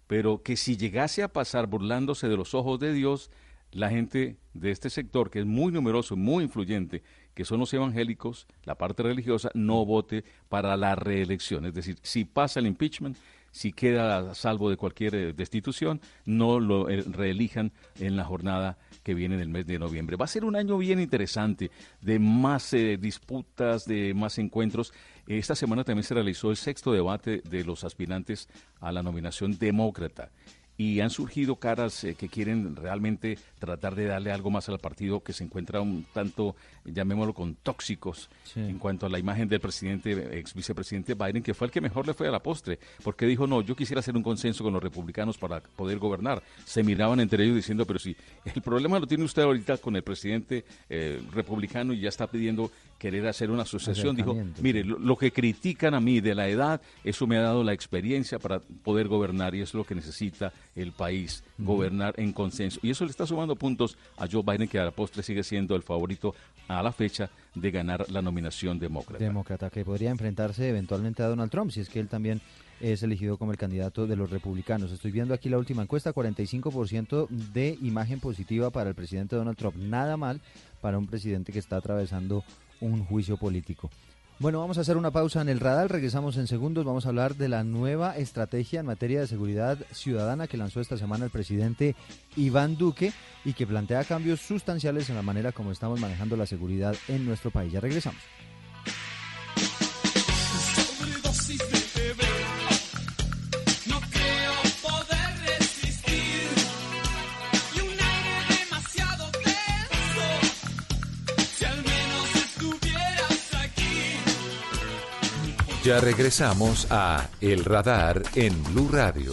Speaker 26: pero que si llegase a pasar burlándose de los ojos de Dios, la gente de este sector, que es muy numeroso, muy influyente, que son los evangélicos, la parte religiosa, no vote para la reelección. Es decir, si pasa el impeachment, si queda a salvo de cualquier eh, destitución, no lo eh, reelijan en la jornada que viene en el mes de noviembre. Va a ser un año bien interesante, de más eh, disputas, de más encuentros. Esta semana también se realizó el sexto debate de los aspirantes a la nominación demócrata. Y han surgido caras eh, que quieren realmente tratar de darle algo más al partido que se encuentra un tanto, llamémoslo, con tóxicos en cuanto a la imagen del presidente, ex vicepresidente Biden, que fue el que mejor le fue a la postre, porque dijo, no, yo quisiera hacer un consenso con los republicanos para poder gobernar. Se miraban entre ellos diciendo, pero si el problema lo tiene usted ahorita con el presidente eh, republicano y ya está pidiendo querer hacer una asociación, dijo, mire, lo, que critican a mí de la edad, eso me ha dado la experiencia para poder gobernar y es lo que necesita el país, gobernar en consenso. Y eso le está sumando puntos a Joe Biden, que a la postre sigue siendo el favorito a la fecha de ganar la nominación demócrata.
Speaker 8: Demócrata, que podría enfrentarse eventualmente a Donald Trump, si es que él también es elegido como el candidato de los republicanos. Estoy viendo aquí la última encuesta, 45% de imagen positiva para el presidente Donald Trump. Nada mal para un presidente que está atravesando un juicio político. Bueno, vamos a hacer una pausa en el radar, regresamos en segundos, vamos a hablar de la nueva estrategia en materia de seguridad ciudadana que lanzó esta semana el presidente Iván Duque y que plantea cambios sustanciales en la manera como estamos manejando la seguridad en nuestro país. Ya regresamos.
Speaker 9: Ya regresamos a El Radar en Blue Radio.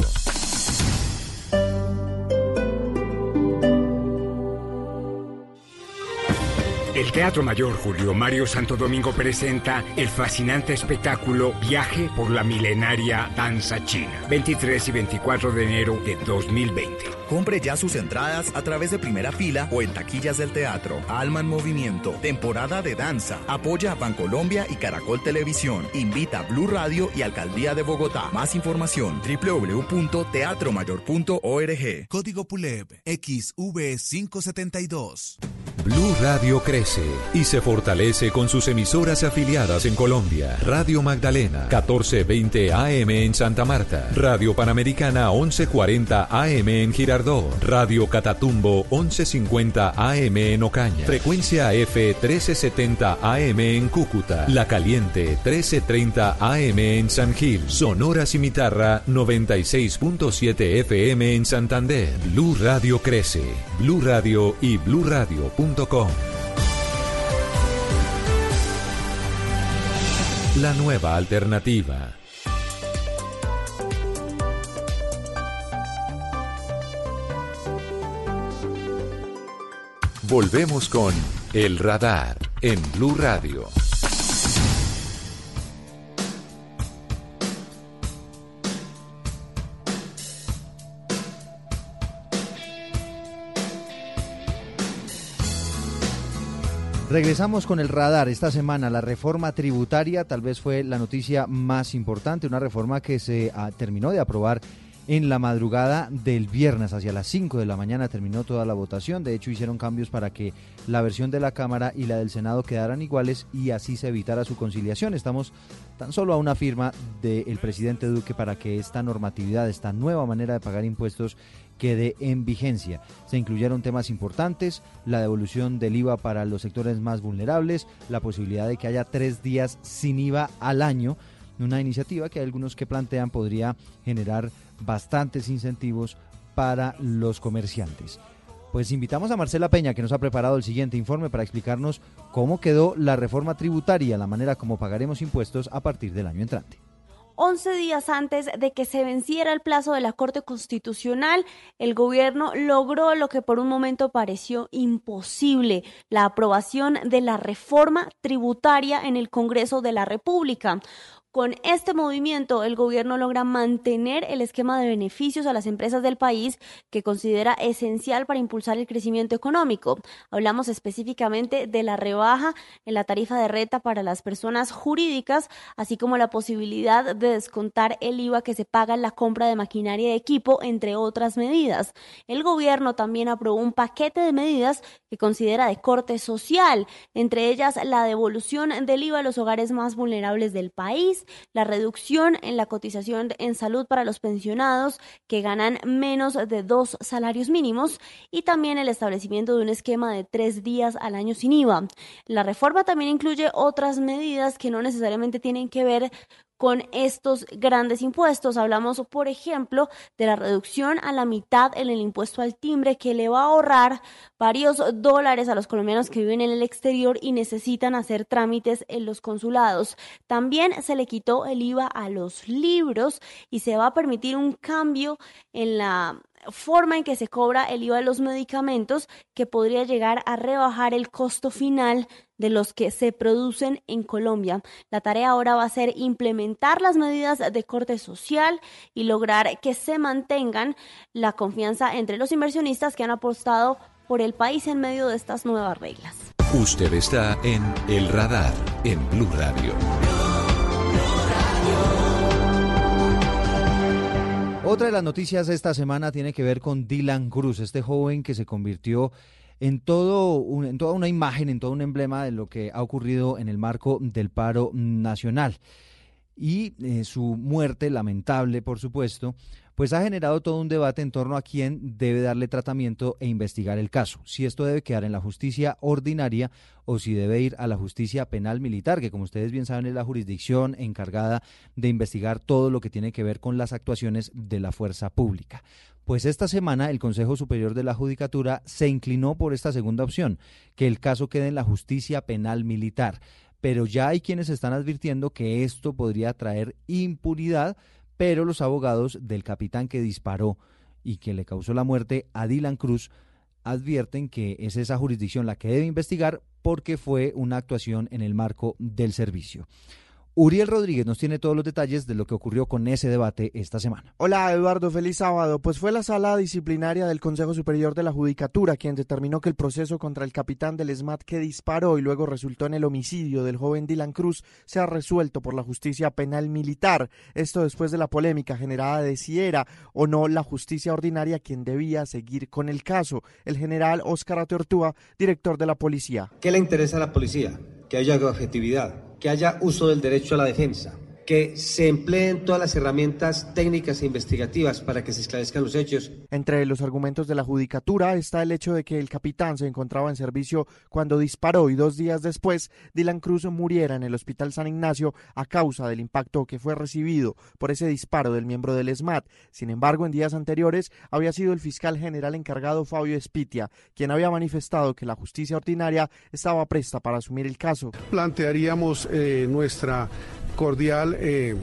Speaker 27: El Teatro Mayor Julio Mario Santo Domingo presenta el fascinante espectáculo Viaje por la milenaria danza china, 23 y 24 de enero de 2020.
Speaker 28: Compre ya sus entradas a través de primera fila o en taquillas del teatro. Alma en Movimiento, temporada de danza. Apoya a Bancolombia y Caracol Televisión. Invita a Blue Radio y Alcaldía de Bogotá. Más información www.teatromayor.org.
Speaker 21: Código PULEB XV572.
Speaker 9: Blue Radio crece y se fortalece con sus emisoras afiliadas en Colombia. Radio Magdalena 1420 AM en Santa Marta. Radio Panamericana 1140 AM en Girardot. Radio Catatumbo 1150 AM en Ocaña, Frecuencia F 1370 AM en Cúcuta, La Caliente 1330 AM en San Gil, Sonora Cimitarra 96.7 FM en Santander. Blue Radio crece. Blue Radio y bluradio.com. La nueva alternativa. Volvemos con El Radar en Blue Radio.
Speaker 8: Regresamos con el radar. Esta semana la reforma tributaria tal vez fue la noticia más importante, una reforma que se ah, terminó de aprobar en la madrugada del viernes, hacia las 5 de la mañana terminó toda la votación. De hecho, hicieron cambios para que la versión de la Cámara y la del Senado quedaran iguales y así se evitara su conciliación. Estamos tan solo a una firma del presidente Duque para que esta normatividad, esta nueva manera de pagar impuestos quede en vigencia. Se incluyeron temas importantes, la devolución del IVA para los sectores más vulnerables, la posibilidad de que haya tres días sin IVA al año, una iniciativa que hay algunos que plantean podría generar bastantes incentivos para los comerciantes. Pues invitamos a Marcela Peña, que nos ha preparado el siguiente informe para explicarnos cómo quedó la reforma tributaria, la manera como pagaremos impuestos a partir del año entrante.
Speaker 29: 11 días antes de que se venciera el plazo de la Corte Constitucional, el gobierno logró lo que por un momento pareció imposible, la aprobación de la reforma tributaria en el Congreso de la República. Con este movimiento, el gobierno logra mantener el esquema de beneficios a las empresas del país que considera esencial para impulsar el crecimiento económico. Hablamos específicamente de la rebaja en la tarifa de renta para las personas jurídicas, así como la posibilidad de descontar el IVA que se paga en la compra de maquinaria y equipo, entre otras medidas. El gobierno también aprobó un paquete de medidas que considera de corte social, entre ellas la devolución del IVA a los hogares más vulnerables del país, la reducción en la cotización en salud para los pensionados que ganan menos de dos salarios mínimos y también el establecimiento de un esquema de tres días al año sin IVA. La reforma también incluye otras medidas que no necesariamente tienen que ver con estos grandes impuestos. Hablamos, por ejemplo, de la reducción a la mitad en el impuesto al timbre que le va a ahorrar varios dólares a los colombianos que viven en el exterior y necesitan hacer trámites en los consulados. También se le quitó el IVA a los libros y se va a permitir un cambio en la forma en que se cobra el IVA de los medicamentos que podría llegar a rebajar el costo final de los que se producen en Colombia. La tarea ahora va a ser implementar las medidas de corte social y lograr que se mantengan la confianza entre los inversionistas que han apostado por el país en medio de estas nuevas reglas.
Speaker 9: Usted está en El Radar en Blue Radio.
Speaker 8: Otra de las noticias de esta semana tiene que ver con Dylan Cruz, este joven que se convirtió en, todo en toda una imagen, en todo un emblema de lo que ha ocurrido en el marco del paro nacional. Y eh, su muerte, lamentable por supuesto, pues ha generado todo un debate en torno a quién debe darle tratamiento e investigar el caso, si esto debe quedar en la justicia ordinaria o si debe ir a la justicia penal militar, que como ustedes bien saben es la jurisdicción encargada de investigar todo lo que tiene que ver con las actuaciones de la fuerza pública. Pues esta semana el Consejo Superior de la Judicatura se inclinó por esta segunda opción, que el caso quede en la justicia penal militar. Pero ya hay quienes están advirtiendo que esto podría traer impunidad pero los abogados del capitán que disparó y que le causó la muerte a Dylan Cruz advierten que es esa jurisdicción la que debe investigar porque fue una actuación en el marco del servicio. Uriel Rodríguez nos tiene todos los detalles de lo que ocurrió con ese debate esta semana.
Speaker 30: Hola Eduardo, feliz sábado. Pues fue la sala disciplinaria del Consejo Superior de la Judicatura quien determinó que el proceso contra el capitán del SMAT que disparó y luego resultó en el homicidio del joven Dylan Cruz sea resuelto por la justicia penal militar. Esto después de la polémica generada de si era o no la justicia ordinaria quien debía seguir con el caso. El general Óscar Atortúa, director de la policía.
Speaker 31: ¿Qué le interesa a la policía? Que haya objetividad que haya uso del derecho a la defensa, que se empleen todas las herramientas técnicas e investigativas para que se esclarezcan los hechos.
Speaker 30: Entre los argumentos de la judicatura está el hecho de que el capitán se encontraba en servicio cuando disparó y dos días después Dylan Cruz muriera en el Hospital San Ignacio a causa del impacto que fue recibido por ese disparo del miembro del SMAT. Sin embargo, en días anteriores había sido el fiscal general encargado Fabio Espitia quien había manifestado que la justicia ordinaria estaba presta para asumir el caso.
Speaker 32: Plantearíamos eh, nuestra cordial eh,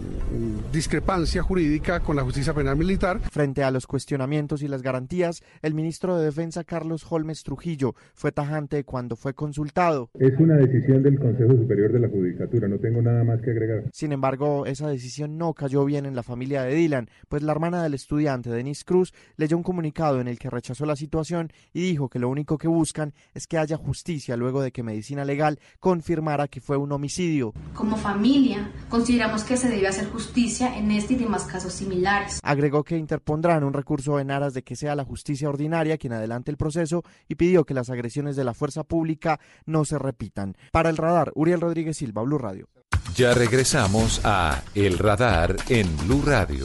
Speaker 32: discrepancia jurídica con la justicia penal militar.
Speaker 30: Frente a los cuestionamientos y las garantías, el ministro de Defensa Carlos Holmes Trujillo fue tajante cuando fue consultado.
Speaker 33: Es una decisión del Consejo Superior de la Judicatura, no tengo nada más que agregar.
Speaker 30: Sin embargo, esa decisión no cayó bien en la familia de Dylan, pues la hermana del estudiante, Denise Cruz, leyó un comunicado en el que rechazó la situación y dijo que lo único que buscan es que haya justicia luego de que Medicina Legal confirmara que fue un homicidio.
Speaker 34: Como familia, Consideramos que se debe hacer justicia en este y demás casos similares.
Speaker 30: Agregó que interpondrán un recurso en aras de que sea la justicia ordinaria quien adelante el proceso y pidió que las agresiones de la fuerza pública no se repitan. Para el radar, Uriel Rodríguez Silva, Blue Radio.
Speaker 9: Ya regresamos a El Radar en Blue Radio.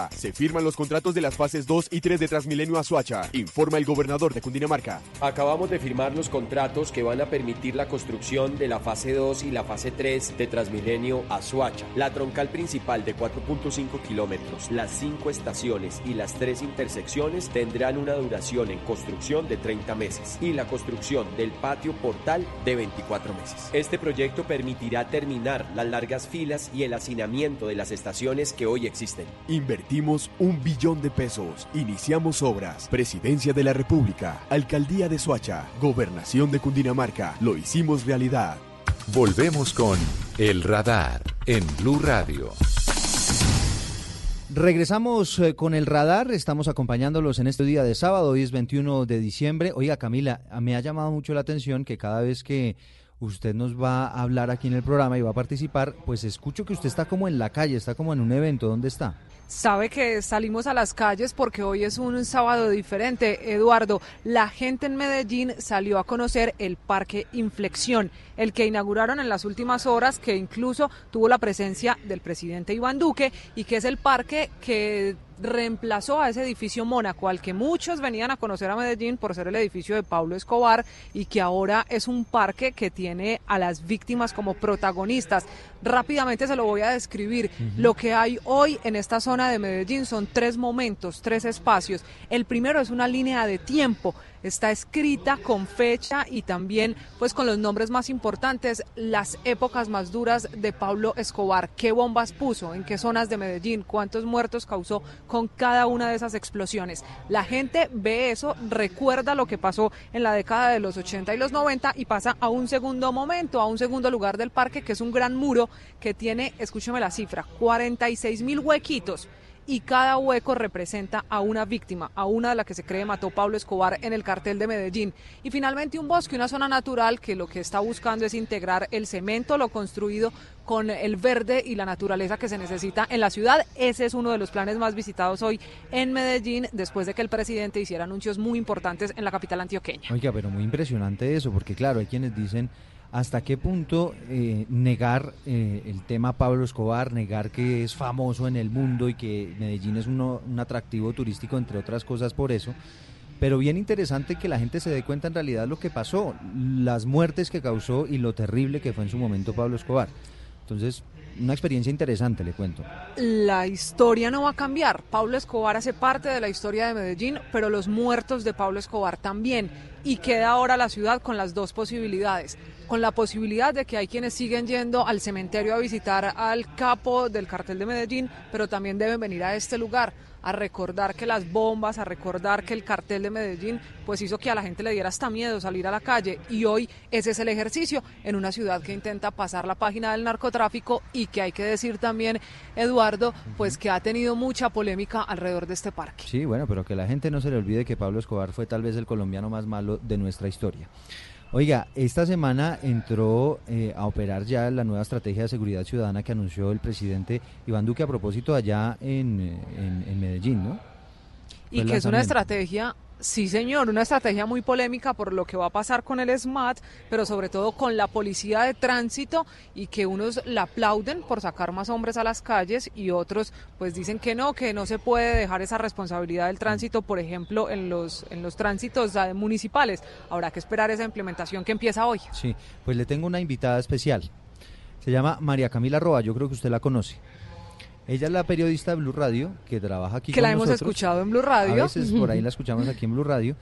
Speaker 35: Se firman los contratos de las fases 2 y 3 de Transmilenio a Suacha. Informa el gobernador de Cundinamarca.
Speaker 23: Acabamos de firmar los contratos que van a permitir la construcción de la fase 2 y la fase 3 de Transmilenio a Suacha. La troncal principal de 4.5 kilómetros, las 5 estaciones y las 3 intersecciones tendrán una duración en construcción de 30 meses y la construcción del patio portal de 24 meses. Este proyecto permitirá terminar las largas filas y el hacinamiento de las estaciones que hoy existen.
Speaker 35: Invertimos un billón de pesos. Iniciamos obras. Presidencia de la República. Alcaldía de Suacha. Gobernación de Cundinamarca. Lo hicimos realidad.
Speaker 9: Volvemos con El Radar en Blue Radio.
Speaker 8: Regresamos eh, con el radar, estamos acompañándolos en este día de sábado, hoy es 21 de diciembre. Oiga, Camila, me ha llamado mucho la atención que cada vez que usted nos va a hablar aquí en el programa y va a participar, pues escucho que usted está como en la calle, está como en un evento, ¿dónde está?
Speaker 24: Sabe que salimos a las calles porque hoy es un sábado diferente. Eduardo, la gente en Medellín salió a conocer el Parque Inflexión, el que inauguraron en las últimas horas, que incluso tuvo la presencia del presidente Iván Duque y que es el parque que reemplazó a ese edificio Mónaco, al que muchos venían a conocer a Medellín por ser el edificio de Pablo Escobar y que ahora es un parque que tiene a las víctimas como protagonistas. Rápidamente se lo voy a describir. Lo que hay hoy en esta zona de Medellín son tres momentos, tres espacios. El primero es una línea de tiempo está escrita con fecha y también pues con los nombres más importantes, las épocas más duras de Pablo Escobar, qué bombas puso, en qué zonas de Medellín, cuántos muertos causó con cada una de esas explosiones. La gente ve eso, recuerda lo que pasó en la década de los 80 y los 90 y pasa a un segundo momento, a un segundo lugar del parque, que es un gran muro que tiene, escúcheme la cifra, 46 mil huequitos y cada hueco representa a una víctima, a una de las que se cree mató Pablo Escobar en el cartel de Medellín. Y finalmente un bosque, una zona natural que lo que está buscando es integrar el cemento, lo construido con el verde y la naturaleza que se necesita en la ciudad. Ese es uno de los planes más visitados hoy en Medellín, después de que el presidente hiciera anuncios muy importantes en la capital antioqueña.
Speaker 8: Oiga, pero muy impresionante eso, porque claro, hay quienes dicen ¿Hasta qué punto eh, negar eh, el tema Pablo Escobar, negar que es famoso en el mundo y que Medellín es un atractivo turístico, entre otras cosas por eso? Pero bien interesante que la gente se dé cuenta en realidad lo que pasó, las muertes que causó y lo terrible que fue en su momento Pablo Escobar. Entonces, una experiencia interesante, le cuento.
Speaker 24: La historia no va a cambiar. Pablo Escobar hace parte de la historia de Medellín, pero los muertos de Pablo Escobar también. Y queda ahora la ciudad con las dos posibilidades con la posibilidad de que hay quienes siguen yendo al cementerio a visitar al capo del cartel de Medellín, pero también deben venir a este lugar a recordar que las bombas, a recordar que el cartel de Medellín pues hizo que a la gente le diera hasta miedo salir a la calle y hoy ese es el ejercicio en una ciudad que intenta pasar la página del narcotráfico y que hay que decir también, Eduardo, pues que ha tenido mucha polémica alrededor de este parque.
Speaker 8: Sí, bueno, pero que la gente no se le olvide que Pablo Escobar fue tal vez el colombiano más malo de nuestra historia. Oiga, esta semana entró eh, a operar ya la nueva estrategia de seguridad ciudadana que anunció el presidente Iván Duque a propósito allá en, en Medellín, ¿no?
Speaker 24: Y que es una estrategia Sí, señor, una estrategia muy polémica por lo que va a pasar con el SMAT, pero sobre todo con la policía de tránsito y que unos la aplauden por sacar más hombres a las calles y otros pues dicen que no, que no se puede dejar esa responsabilidad del tránsito, por ejemplo, en los en los tránsitos municipales. Habrá que esperar esa implementación que empieza hoy.
Speaker 8: Sí, pues le tengo una invitada especial. Se llama María Camila Roa, yo creo que usted la conoce. Ella es la periodista de Blue Radio que trabaja aquí.
Speaker 24: Que la hemos escuchado en Blue Radio.
Speaker 8: A veces por ahí la escuchamos aquí en Blue Radio.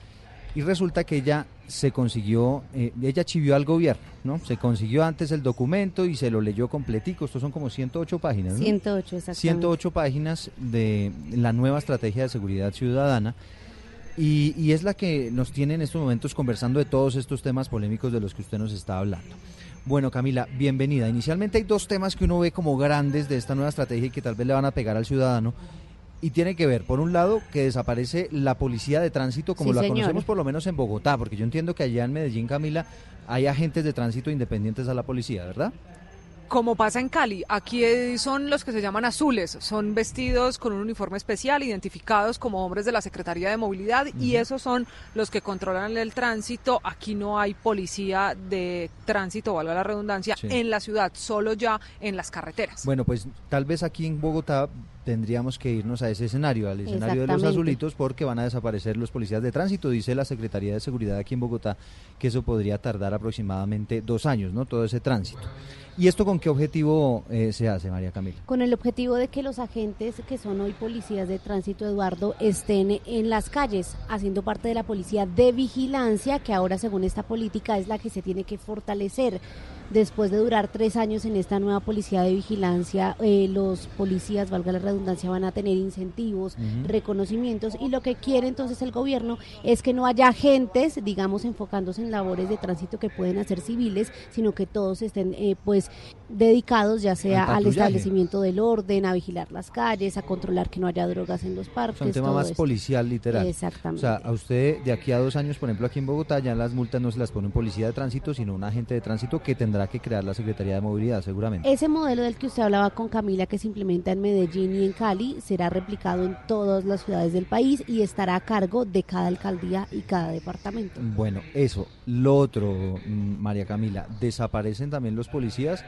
Speaker 8: Y resulta que ella se consiguió, eh, ella chivió al gobierno, ¿no? Se consiguió antes el documento y se lo leyó completico. Estos son como 108 páginas, ¿no?
Speaker 29: 108, exactamente.
Speaker 8: 108 páginas de la nueva estrategia de seguridad ciudadana. Y, y es la que nos tiene en estos momentos conversando de todos estos temas polémicos de los que usted nos está hablando. Bueno, Camila, bienvenida. Inicialmente hay dos temas que uno ve como grandes de esta nueva estrategia y que tal vez le van a pegar al ciudadano. Y tiene que ver, por un lado, que desaparece la policía de tránsito como la conocemos por lo menos en Bogotá, porque yo entiendo que allá en Medellín, Camila, hay agentes de tránsito independientes a la policía, ¿verdad?
Speaker 24: Como pasa en Cali, aquí son los que se llaman azules, son vestidos con un uniforme especial, identificados como hombres de la Secretaría de Movilidad y esos son los que controlan el tránsito. Aquí no hay policía de tránsito, valga la redundancia, en la ciudad, solo ya en las carreteras.
Speaker 8: Bueno, pues tal vez aquí en Bogotá tendríamos que irnos a ese escenario, al escenario de los azulitos, porque van a desaparecer los policías de tránsito. Dice la Secretaría de Seguridad aquí en Bogotá que eso podría tardar aproximadamente dos años, ¿no? Todo ese tránsito. ¿Y esto con qué objetivo eh, se hace, María Camila?
Speaker 29: Con el objetivo de que los agentes que son hoy policías de tránsito, Eduardo, estén en las calles, haciendo parte de la policía de vigilancia, que ahora según esta política es la que se tiene que fortalecer
Speaker 36: después de durar tres años en esta nueva policía de vigilancia, eh, los policías, valga la redundancia, van a tener incentivos, reconocimientos y lo que quiere entonces el gobierno es que no haya agentes, digamos, enfocándose en labores de tránsito que pueden hacer civiles, sino que todos estén eh, pues dedicados ya sea al, establecimiento del orden, a vigilar las calles, a controlar que no haya drogas en los parques.
Speaker 8: Es un tema más policial, literal.
Speaker 36: Exactamente.
Speaker 8: O sea, a usted de aquí a dos años, por ejemplo, aquí en Bogotá, ya las multas no se las pone un policía de tránsito, sino un agente de tránsito que tendrá que crear la Secretaría de Movilidad, seguramente.
Speaker 36: Ese modelo del que usted hablaba con Camila, que se implementa en Medellín y en Cali, será replicado en todas las ciudades del país y estará a cargo de cada alcaldía y cada departamento.
Speaker 8: Bueno, eso. Lo otro, mm, María Camila, desaparecen también los policías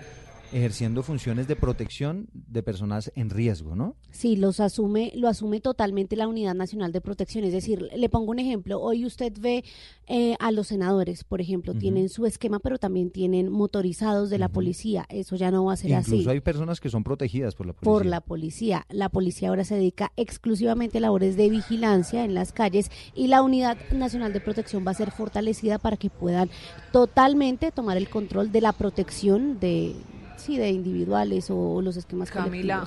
Speaker 8: ejerciendo funciones de protección de personas en riesgo, ¿no?
Speaker 36: Sí, los asume, lo asume totalmente la Unidad Nacional de Protección. Es decir, le pongo un ejemplo. Hoy usted ve eh, a los senadores, por ejemplo, tienen su esquema, pero también tienen motorizados de la policía. Eso ya no va a ser así.
Speaker 8: Incluso hay personas que son protegidas por la policía.
Speaker 36: Por la policía. La policía ahora se dedica exclusivamente a labores de vigilancia en las calles y la Unidad Nacional de Protección va a ser fortalecida para que puedan totalmente tomar el control de la protección de sí, de individuales o, los esquemas
Speaker 24: Camila.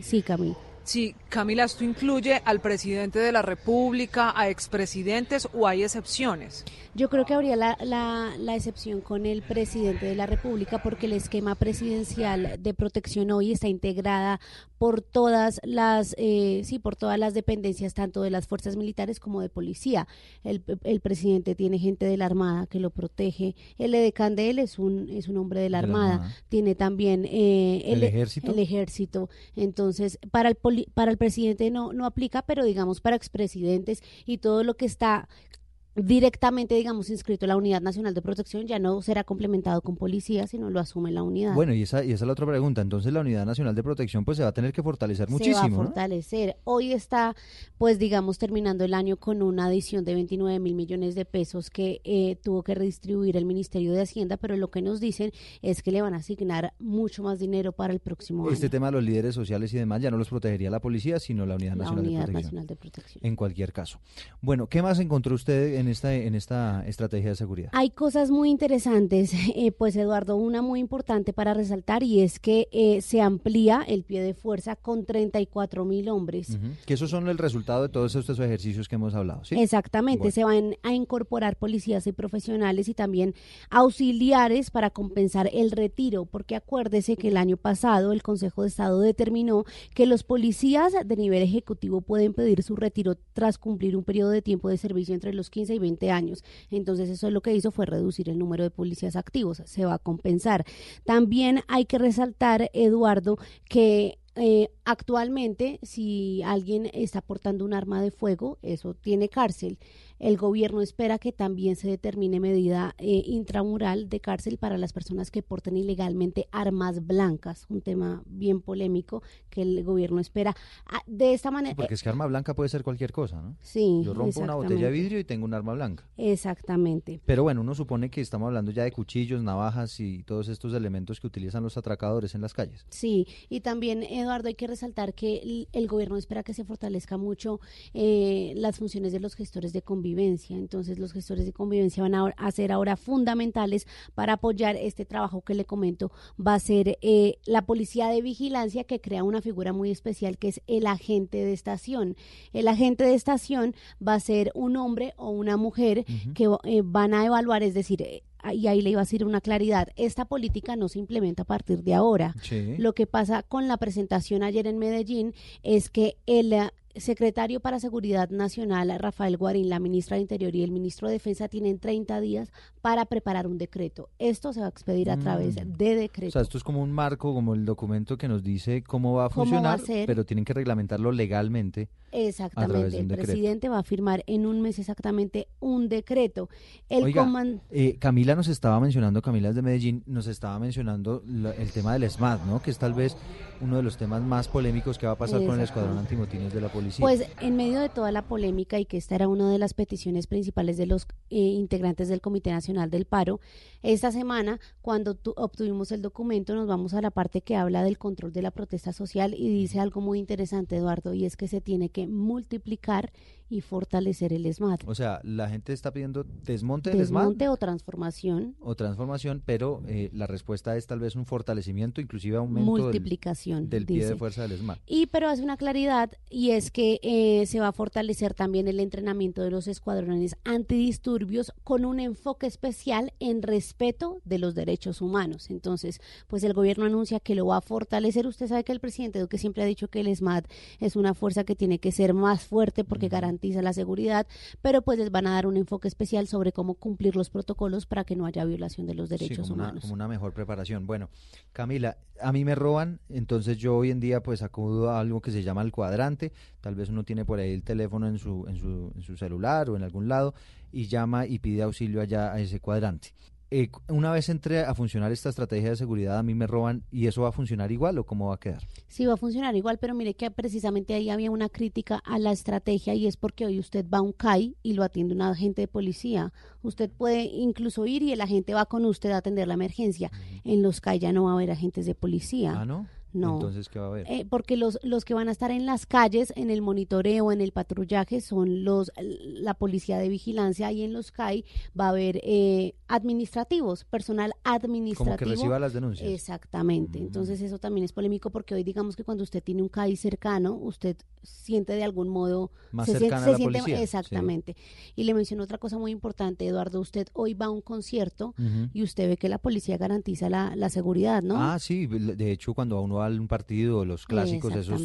Speaker 36: Sí, Camila.
Speaker 24: Sí, Camila, ¿esto incluye al presidente de la República, a expresidentes o hay excepciones?
Speaker 36: Yo creo que habría la, la, excepción con el presidente de la República porque el esquema presidencial de protección hoy está integrada por todas las, eh, sí, por todas las dependencias, tanto de las fuerzas militares como de policía. El, el presidente tiene gente de la Armada que lo protege. El edecán de él es un, es un hombre de la, Armada. Tiene también eh,
Speaker 8: el, ejército.
Speaker 36: El ejército. Entonces, para el para el presidente no, no aplica, pero digamos para expresidentes y todo lo que está directamente, digamos, inscrito en la Unidad Nacional de Protección, ya no será complementado con policía, sino lo asume la unidad.
Speaker 8: Bueno, y esa, y esa es la otra pregunta. Entonces, la Unidad Nacional de Protección pues se va a tener que fortalecer muchísimo. Se
Speaker 36: va a fortalecer. Hoy está, pues, digamos, terminando el año con una adición de 29 mil millones de pesos que eh, tuvo que redistribuir el Ministerio de Hacienda, pero lo que nos dicen es que le van a asignar mucho más dinero para el próximo
Speaker 8: este
Speaker 36: año.
Speaker 8: Este tema de los líderes sociales y demás ya no los protegería la policía, sino la Unidad, Nacional, de Protección.
Speaker 36: Nacional de Protección.
Speaker 8: En cualquier caso. Bueno, ¿qué más encontró usted en esta, en esta estrategia de seguridad?
Speaker 36: Hay cosas muy interesantes, eh, pues Eduardo, una muy importante para resaltar y es que eh, se amplía el pie de fuerza con 34 mil hombres.
Speaker 8: Que esos son el resultado de todos estos ejercicios que hemos hablado, ¿sí?
Speaker 36: Exactamente, se van a incorporar policías y profesionales y también auxiliares para compensar el retiro, porque acuérdese que el año pasado el Consejo de Estado determinó que los policías de nivel ejecutivo pueden pedir su retiro tras cumplir un periodo de tiempo de servicio entre los 15 y 20 años. Entonces eso lo que hizo fue reducir el número de policías activos, se va a compensar. También hay que resaltar, Eduardo, que eh, actualmente si alguien está portando un arma de fuego, eso tiene cárcel. El gobierno espera que también se determine medida eh, intramural de cárcel para las personas que porten ilegalmente armas blancas, un tema bien polémico que el gobierno espera. Ah, de esta manera...
Speaker 8: porque es que arma blanca puede ser cualquier cosa, ¿no?
Speaker 36: Sí.
Speaker 8: Yo rompo una botella de vidrio y tengo un arma blanca.
Speaker 36: Exactamente.
Speaker 8: Pero bueno, uno supone que estamos hablando ya de cuchillos, navajas y todos estos elementos que utilizan los atracadores en las calles.
Speaker 36: Sí, y también, Eduardo, hay que resaltar que el, gobierno espera que se fortalezca mucho eh, las funciones de los gestores de convivencia entonces los gestores de convivencia van a, ser ahora fundamentales para apoyar este trabajo que le comento. Va a ser eh, la policía de vigilancia que crea una figura muy especial que es el agente de estación. El agente de estación va a ser un hombre o una mujer que eh, van a evaluar, es decir, eh, y ahí le iba a decir una claridad, esta política no se implementa a partir de ahora. Lo que pasa con la presentación ayer en Medellín es que el secretario para Seguridad Nacional, Rafael Guarín, la ministra de Interior y el ministro de Defensa tienen 30 días para preparar un decreto. Esto se va a expedir a través mm. de decreto.
Speaker 8: O sea, esto es como un marco, como el documento que nos dice cómo va a funcionar, pero tienen que reglamentarlo legalmente.
Speaker 36: Exactamente, el presidente va a firmar en un mes exactamente un decreto. El
Speaker 8: Oiga, eh, Camila nos estaba mencionando, Camila es de Medellín, nos estaba mencionando el tema del SMAT, ¿no? Que es tal vez uno de los temas más polémicos que va a pasar con el escuadrón antimotines de la
Speaker 36: Pues en medio de toda la polémica y que esta era una de las peticiones principales de los eh, integrantes del Comité Nacional del Paro, esta semana cuando obtuvimos el documento nos vamos a la parte que habla del control de la protesta social y dice algo muy interesante, Eduardo, y es que se tiene que multiplicar y fortalecer el SMAT.
Speaker 8: O sea, la gente está pidiendo desmonte del SMAT.
Speaker 36: Desmonte o transformación.
Speaker 8: O transformación, pero eh, la respuesta es tal vez un fortalecimiento, inclusive aumento
Speaker 36: Multiplicación,
Speaker 8: del, pie de fuerza del SMAT.
Speaker 36: Y pero hace una claridad y es que eh, se va a fortalecer también el entrenamiento de los escuadrones antidisturbios con un enfoque especial en respeto de los derechos humanos. Entonces, pues el gobierno anuncia que lo va a fortalecer. Usted sabe que el presidente Duque siempre ha dicho que el SMAT es una fuerza que tiene que ser más fuerte porque garantiza la seguridad, pero pues les van a dar un enfoque especial sobre cómo cumplir los protocolos para que no haya violación de los derechos
Speaker 8: como
Speaker 36: humanos.
Speaker 8: Una, como una mejor preparación. Bueno, Camila, a mí me roban, entonces yo hoy en día pues acudo a algo que se llama el cuadrante, tal vez uno tiene por ahí el teléfono en su, en su, en su celular o en algún lado y llama y pide auxilio allá a ese cuadrante. Eh, una vez entre a funcionar esta estrategia de seguridad, a mí me roban y eso va a funcionar igual o cómo va a quedar?
Speaker 36: Sí, va a funcionar igual, pero mire que precisamente ahí había una crítica a la estrategia y es porque hoy usted va a un CAI y lo atiende un agente de policía. Usted puede incluso ir y el agente va con usted a atender la emergencia. En los CAI ya no va a haber agentes de policía.
Speaker 8: Ah, ¿no?
Speaker 36: No.
Speaker 8: Entonces, ¿qué va a haber?
Speaker 36: Eh, porque los, los que van a estar en las calles, en el monitoreo, en el patrullaje, son los la policía de vigilancia y en los CAI va a haber eh, administrativos, personal administrativo.
Speaker 8: Como que reciba las denuncias.
Speaker 36: Exactamente. Entonces, eso también es polémico porque hoy, digamos que cuando usted tiene un CAI cercano, usted siente de algún modo.
Speaker 8: Más
Speaker 36: se,
Speaker 8: cercana a la
Speaker 36: siente,
Speaker 8: policía, sí.
Speaker 36: Exactamente. Y le menciono otra cosa muy importante, Eduardo. Usted hoy va a un concierto y usted ve que la policía garantiza la, la seguridad, ¿no?
Speaker 8: Ah, sí, de hecho cuando uno va a un partido, los clásicos esos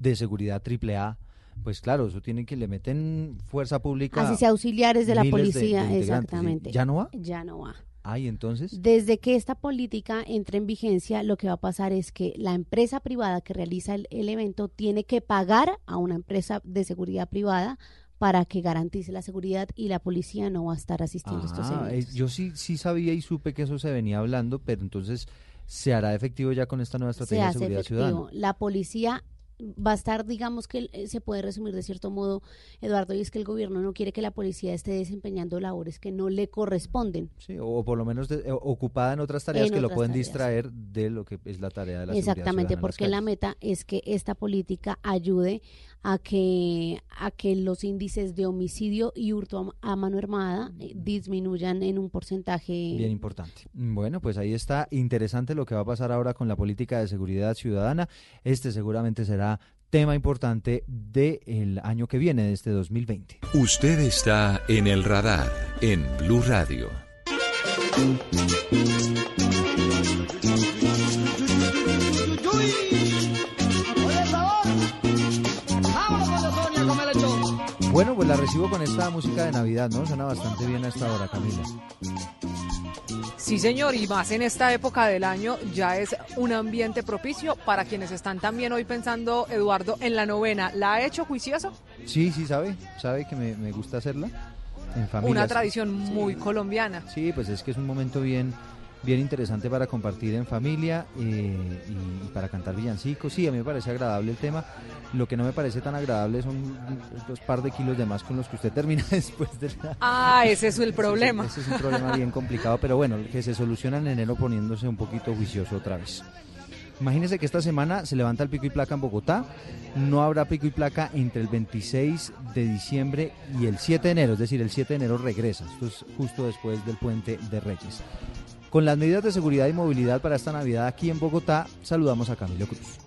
Speaker 8: de seguridad triple A, pues claro, eso tiene que le meten fuerza pública.
Speaker 36: Así sea auxiliares de la
Speaker 8: de-
Speaker 36: policía,
Speaker 8: de
Speaker 36: exactamente.
Speaker 8: ¿Ya no va?
Speaker 36: Ya no va.
Speaker 8: Ay, entonces.
Speaker 36: Desde que esta política entre en vigencia, lo que va a pasar es que la empresa privada que realiza el, el evento tiene que pagar a una empresa de seguridad privada para que garantice la seguridad y la policía no va a estar asistiendo a estos
Speaker 8: Ah,
Speaker 36: eventos.
Speaker 8: eh, yo sí, sí sabía y supe que eso se venía hablando, pero entonces se hará efectivo ya con esta nueva
Speaker 36: se
Speaker 8: estrategia de seguridad
Speaker 36: efectivo.
Speaker 8: ciudadana.
Speaker 36: La policía va a estar, digamos que eh, se puede resumir de cierto modo, Eduardo, y es que el gobierno no quiere que la policía esté desempeñando labores que no le corresponden.
Speaker 8: Sí, o por lo menos de- eh, ocupada en otras tareas
Speaker 36: En
Speaker 8: que lo pueden
Speaker 36: tareas.
Speaker 8: distraer de lo que es la tarea de la
Speaker 36: Exactamente, porque la meta es que esta política ayude a que a que los índices de homicidio y hurto a, a mano armada eh, disminuyan en un porcentaje
Speaker 8: Bien importante. Bueno, pues ahí está interesante lo que va a pasar ahora con la política de seguridad ciudadana. Este seguramente será tema importante del año que viene, de este 2020.
Speaker 9: Usted está en el radar en Blue Radio.
Speaker 8: Bueno, pues la recibo con esta música de Navidad, ¿no? Suena bastante bien a esta hora, Camila.
Speaker 24: Sí, señor, y más en esta época del año ya es un ambiente propicio para quienes están también hoy pensando, Eduardo, en la novena. ¿La ha hecho juicioso?
Speaker 8: Sí, sí, sabe, sabe que me, me gusta hacerla en familia.
Speaker 24: Una tradición muy colombiana.
Speaker 8: Sí, pues es que es un momento bien, bien interesante para compartir en familia eh, y, y para cantar villancicos. Sí, a mí me parece agradable el tema. Lo que no me parece tan agradable son los par de kilos de más con los que usted termina después de la...
Speaker 24: Ah, ese es el problema.
Speaker 8: Ese es un problema bien complicado, pero bueno, que se soluciona en enero poniéndose un poquito juicioso otra vez. Imagínense que esta semana se levanta el pico y placa en Bogotá. No habrá pico y placa entre el 26 de diciembre y el 7 de enero, es decir, el 7 de enero regresa. Esto es justo después del puente de Reyes. Con las medidas de seguridad y movilidad para esta Navidad aquí en Bogotá, saludamos a Camilo Cruz.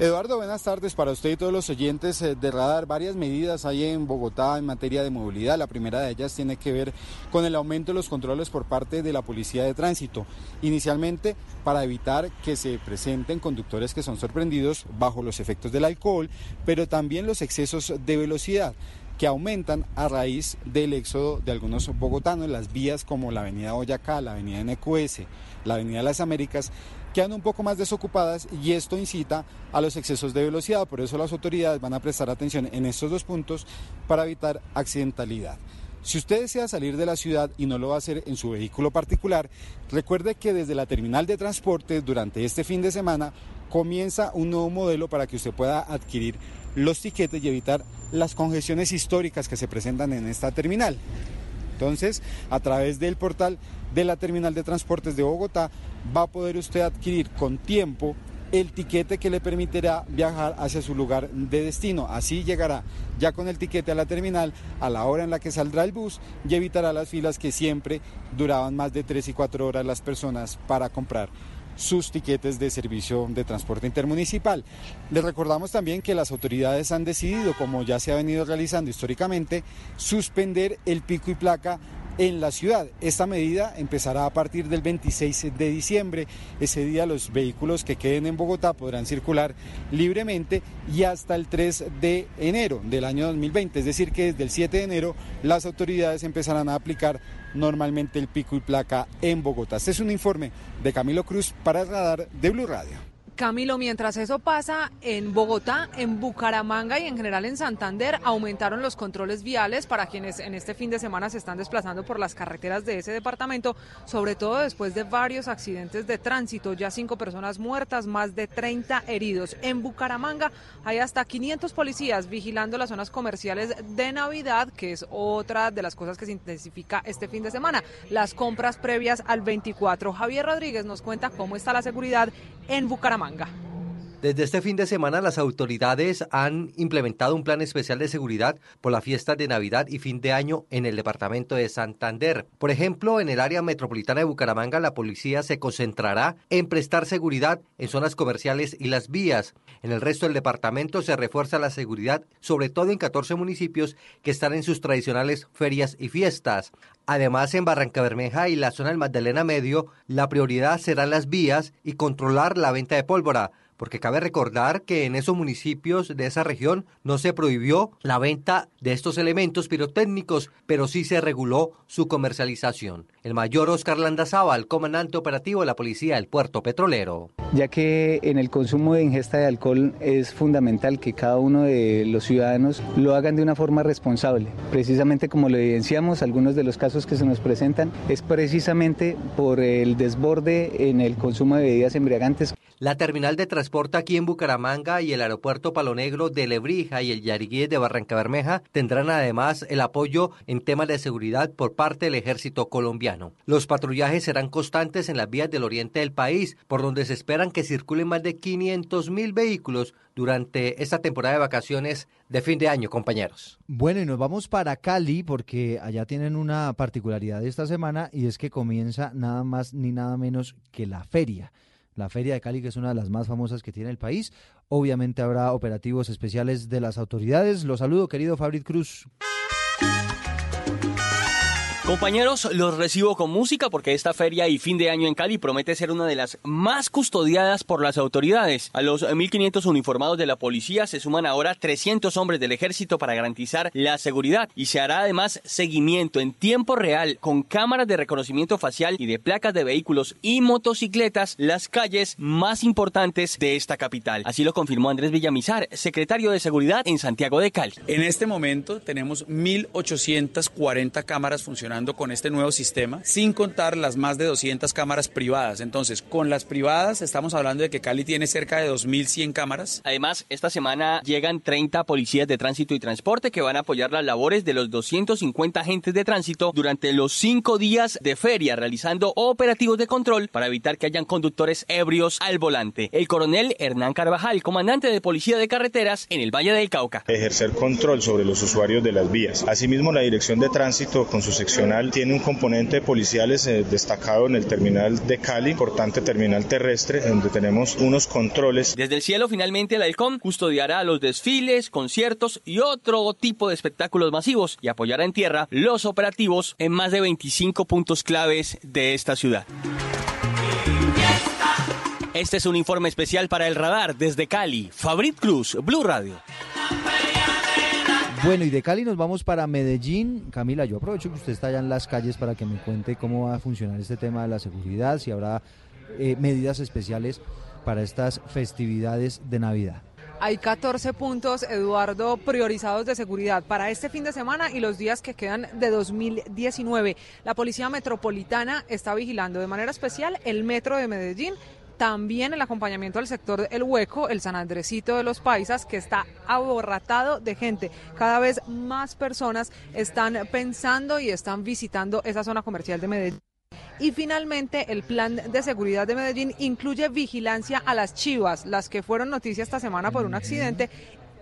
Speaker 37: Eduardo, buenas tardes para usted y todos los oyentes eh, de Radar. Varias medidas hay en Bogotá en materia de movilidad. La primera de ellas tiene que ver con el aumento de los controles por parte de la Policía de Tránsito. Inicialmente para evitar que se presenten conductores que son sorprendidos bajo los efectos del alcohol, pero también los excesos de velocidad que aumentan a raíz del éxodo de algunos bogotanos las vías como la avenida Boyacá, la avenida NQS, la avenida Las Américas, quedan un poco más desocupadas y esto incita a los excesos de velocidad. Por eso las autoridades van a prestar atención en estos dos puntos para evitar accidentalidad. Si usted desea salir de la ciudad y no lo va a hacer en su vehículo particular, recuerde que desde la terminal de transporte durante este fin de semana comienza un nuevo modelo para que usted pueda adquirir los tiquetes y evitar las congestiones históricas que se presentan en esta terminal. Entonces, a través del portal de la terminal de transportes de Bogotá, va a poder usted adquirir con tiempo el tiquete que le permitirá viajar hacia su lugar de destino. Así llegará ya con el tiquete a la terminal a la hora en la que saldrá el bus y evitará las filas que siempre duraban más de 3 y 4 horas las personas para comprar sus tiquetes de servicio de transporte intermunicipal. Les recordamos también que las autoridades han decidido, como ya se ha venido realizando históricamente, suspender el pico y placa en la ciudad. Esta medida empezará a partir del 26 de diciembre. Ese día los vehículos que queden en Bogotá podrán circular libremente y hasta el 3 de enero del año 2020. Es decir, que desde el 7 de enero las autoridades empezarán a aplicar normalmente el pico y placa en Bogotá. Este es un informe de Camilo Cruz para radar de Blue Radio.
Speaker 24: Camilo, mientras eso pasa en Bogotá, en Bucaramanga y en general en Santander, aumentaron los controles viales para quienes en este fin de semana se están desplazando por las carreteras de ese departamento, sobre todo después de varios accidentes de tránsito, ya cinco personas muertas, más de 30 heridos. En Bucaramanga hay hasta 500 policías vigilando las zonas comerciales de Navidad, que es otra de las cosas que se intensifica este fin de semana, las compras previas al 24. Javier Rodríguez nos cuenta cómo está la seguridad en Bucaramanga.
Speaker 38: mangga Desde este fin de semana las autoridades han implementado un plan especial de seguridad por la fiesta de Navidad y fin de año en el departamento de Santander. Por ejemplo, en el área metropolitana de Bucaramanga la policía se concentrará en prestar seguridad en zonas comerciales y las vías. En el resto del departamento se refuerza la seguridad, sobre todo en 14 municipios que están en sus tradicionales ferias y fiestas. Además, en Barranca Bermeja y la zona del Magdalena Medio, la prioridad serán las vías y controlar la venta de pólvora porque cabe recordar que en esos municipios de esa región no se prohibió la venta de estos elementos pirotécnicos, pero sí se reguló su comercialización. El mayor Oscar Landazábal, comandante operativo de la Policía del Puerto Petrolero.
Speaker 39: Ya que en el consumo de ingesta de alcohol es fundamental que cada uno de los ciudadanos lo hagan de una forma responsable. Precisamente como lo evidenciamos, algunos de los casos que se nos presentan es precisamente por el desborde en el consumo de bebidas embriagantes.
Speaker 38: La terminal de transporte aquí en Bucaramanga y el aeropuerto Palo Negro de Lebrija y el Yariguí de Barranca Bermeja tendrán además el apoyo en temas de seguridad por parte del ejército colombiano. Los patrullajes serán constantes en las vías del oriente del país, por donde se esperan que circulen más de 500 mil vehículos durante esta temporada de vacaciones de fin de año, compañeros.
Speaker 8: Bueno, y nos vamos para Cali porque allá tienen una particularidad esta semana y es que comienza nada más ni nada menos que la feria la Feria de Cali, que es una de las más famosas que tiene el país. Obviamente habrá operativos especiales de las autoridades. Los saludo, querido Fabrit Cruz.
Speaker 40: Compañeros, los recibo con música porque esta feria y fin de año en Cali promete ser una de las más custodiadas por las autoridades. A los 1.500 uniformados de la policía se suman ahora 300 hombres del ejército para garantizar la seguridad y se hará además seguimiento en tiempo real con cámaras de reconocimiento facial y de placas de vehículos y motocicletas las calles más importantes de esta capital. Así lo confirmó Andrés Villamizar, secretario de Seguridad en Santiago de Cali.
Speaker 41: En este momento tenemos 1.840 cámaras funcionando con este nuevo sistema, sin contar las más de 200 cámaras privadas. Entonces, con las privadas estamos hablando de que Cali tiene cerca de 2.100 cámaras.
Speaker 40: Además, esta semana llegan 30 policías de tránsito y transporte que van a apoyar las labores de los 250 agentes de tránsito durante los cinco días de feria, realizando operativos de control para evitar que hayan conductores ebrios al volante. El coronel Hernán Carvajal, comandante de Policía de Carreteras en el Valle del Cauca.
Speaker 42: Ejercer control sobre los usuarios de las vías. Asimismo, la Dirección de Tránsito, con su sección tiene un componente policiales eh, destacado en el terminal de Cali, importante terminal terrestre, donde tenemos unos controles.
Speaker 40: Desde el cielo, finalmente, el halcón custodiará los desfiles, conciertos y otro tipo de espectáculos masivos y apoyará en tierra los operativos en más de 25 puntos claves de esta ciudad. Este es un informe especial para el radar desde Cali. Fabrit Cruz, Blue Radio.
Speaker 8: Bueno, y de Cali nos vamos para Medellín. Camila, yo aprovecho que usted está allá en las calles para que me cuente cómo va a funcionar este tema de la seguridad, si habrá eh, medidas especiales para estas festividades de Navidad.
Speaker 24: Hay 14 puntos, Eduardo, priorizados de seguridad para este fin de semana y los días que quedan de 2019. La Policía Metropolitana está vigilando de manera especial el metro de Medellín también el acompañamiento al sector El Hueco, el San Andresito de los Paisas, que está aborratado de gente. Cada vez más personas están pensando y están visitando esa zona comercial de Medellín. Y finalmente, el plan de seguridad de Medellín incluye vigilancia a las chivas, las que fueron noticia esta semana por un accidente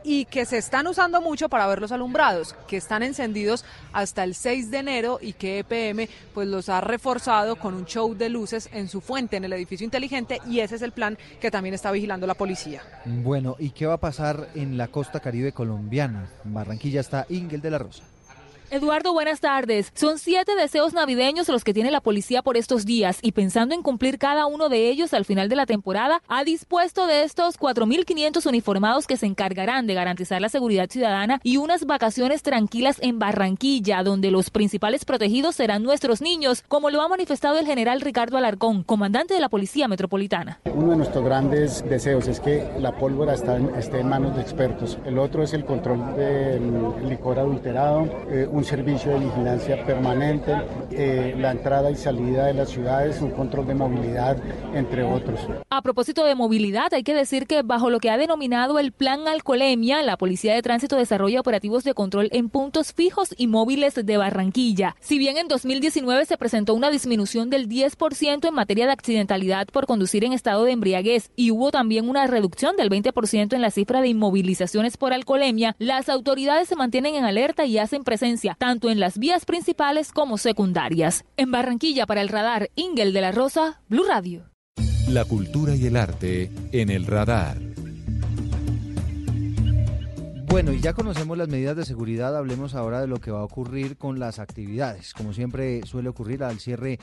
Speaker 24: y que se están usando mucho para ver los alumbrados, que están encendidos hasta el 6 de enero y que EPM pues los ha reforzado con un show de luces en su fuente en el edificio inteligente y ese es el plan que también está vigilando la policía.
Speaker 8: Bueno, ¿y qué va a pasar en la costa caribe colombiana? Barranquilla está Ingel de la Rosa.
Speaker 43: Eduardo, buenas tardes. Son siete deseos navideños los que tiene la policía por estos días y pensando en cumplir cada uno de ellos al final de la temporada, ha dispuesto de estos 4.500 uniformados que se encargarán de garantizar la seguridad ciudadana y unas vacaciones tranquilas en Barranquilla, donde los principales protegidos serán nuestros niños, como lo ha manifestado el general Ricardo Alarcón, comandante de la Policía Metropolitana.
Speaker 44: Uno de nuestros grandes deseos es que la pólvora esté en manos de expertos. El otro es el control del licor adulterado. Eh, un servicio de vigilancia permanente, eh, la entrada y salida de las ciudades, un control de movilidad, entre otros.
Speaker 43: A propósito de movilidad, hay que decir que bajo lo que ha denominado el Plan Alcolemia, la Policía de Tránsito desarrolla operativos de control en puntos fijos y móviles de Barranquilla. Si bien en 2019 se presentó una disminución del 10% en materia de accidentalidad por conducir en estado de embriaguez y hubo también una reducción del 20% en la cifra de inmovilizaciones por alcoholemia, las autoridades se mantienen en alerta y hacen presencia tanto en las vías principales como secundarias. En Barranquilla, para el radar Ingel de la Rosa, Blue Radio.
Speaker 9: La cultura y el arte en el radar.
Speaker 8: Bueno, y ya conocemos las medidas de seguridad, hablemos ahora de lo que va a ocurrir con las actividades. Como siempre suele ocurrir al cierre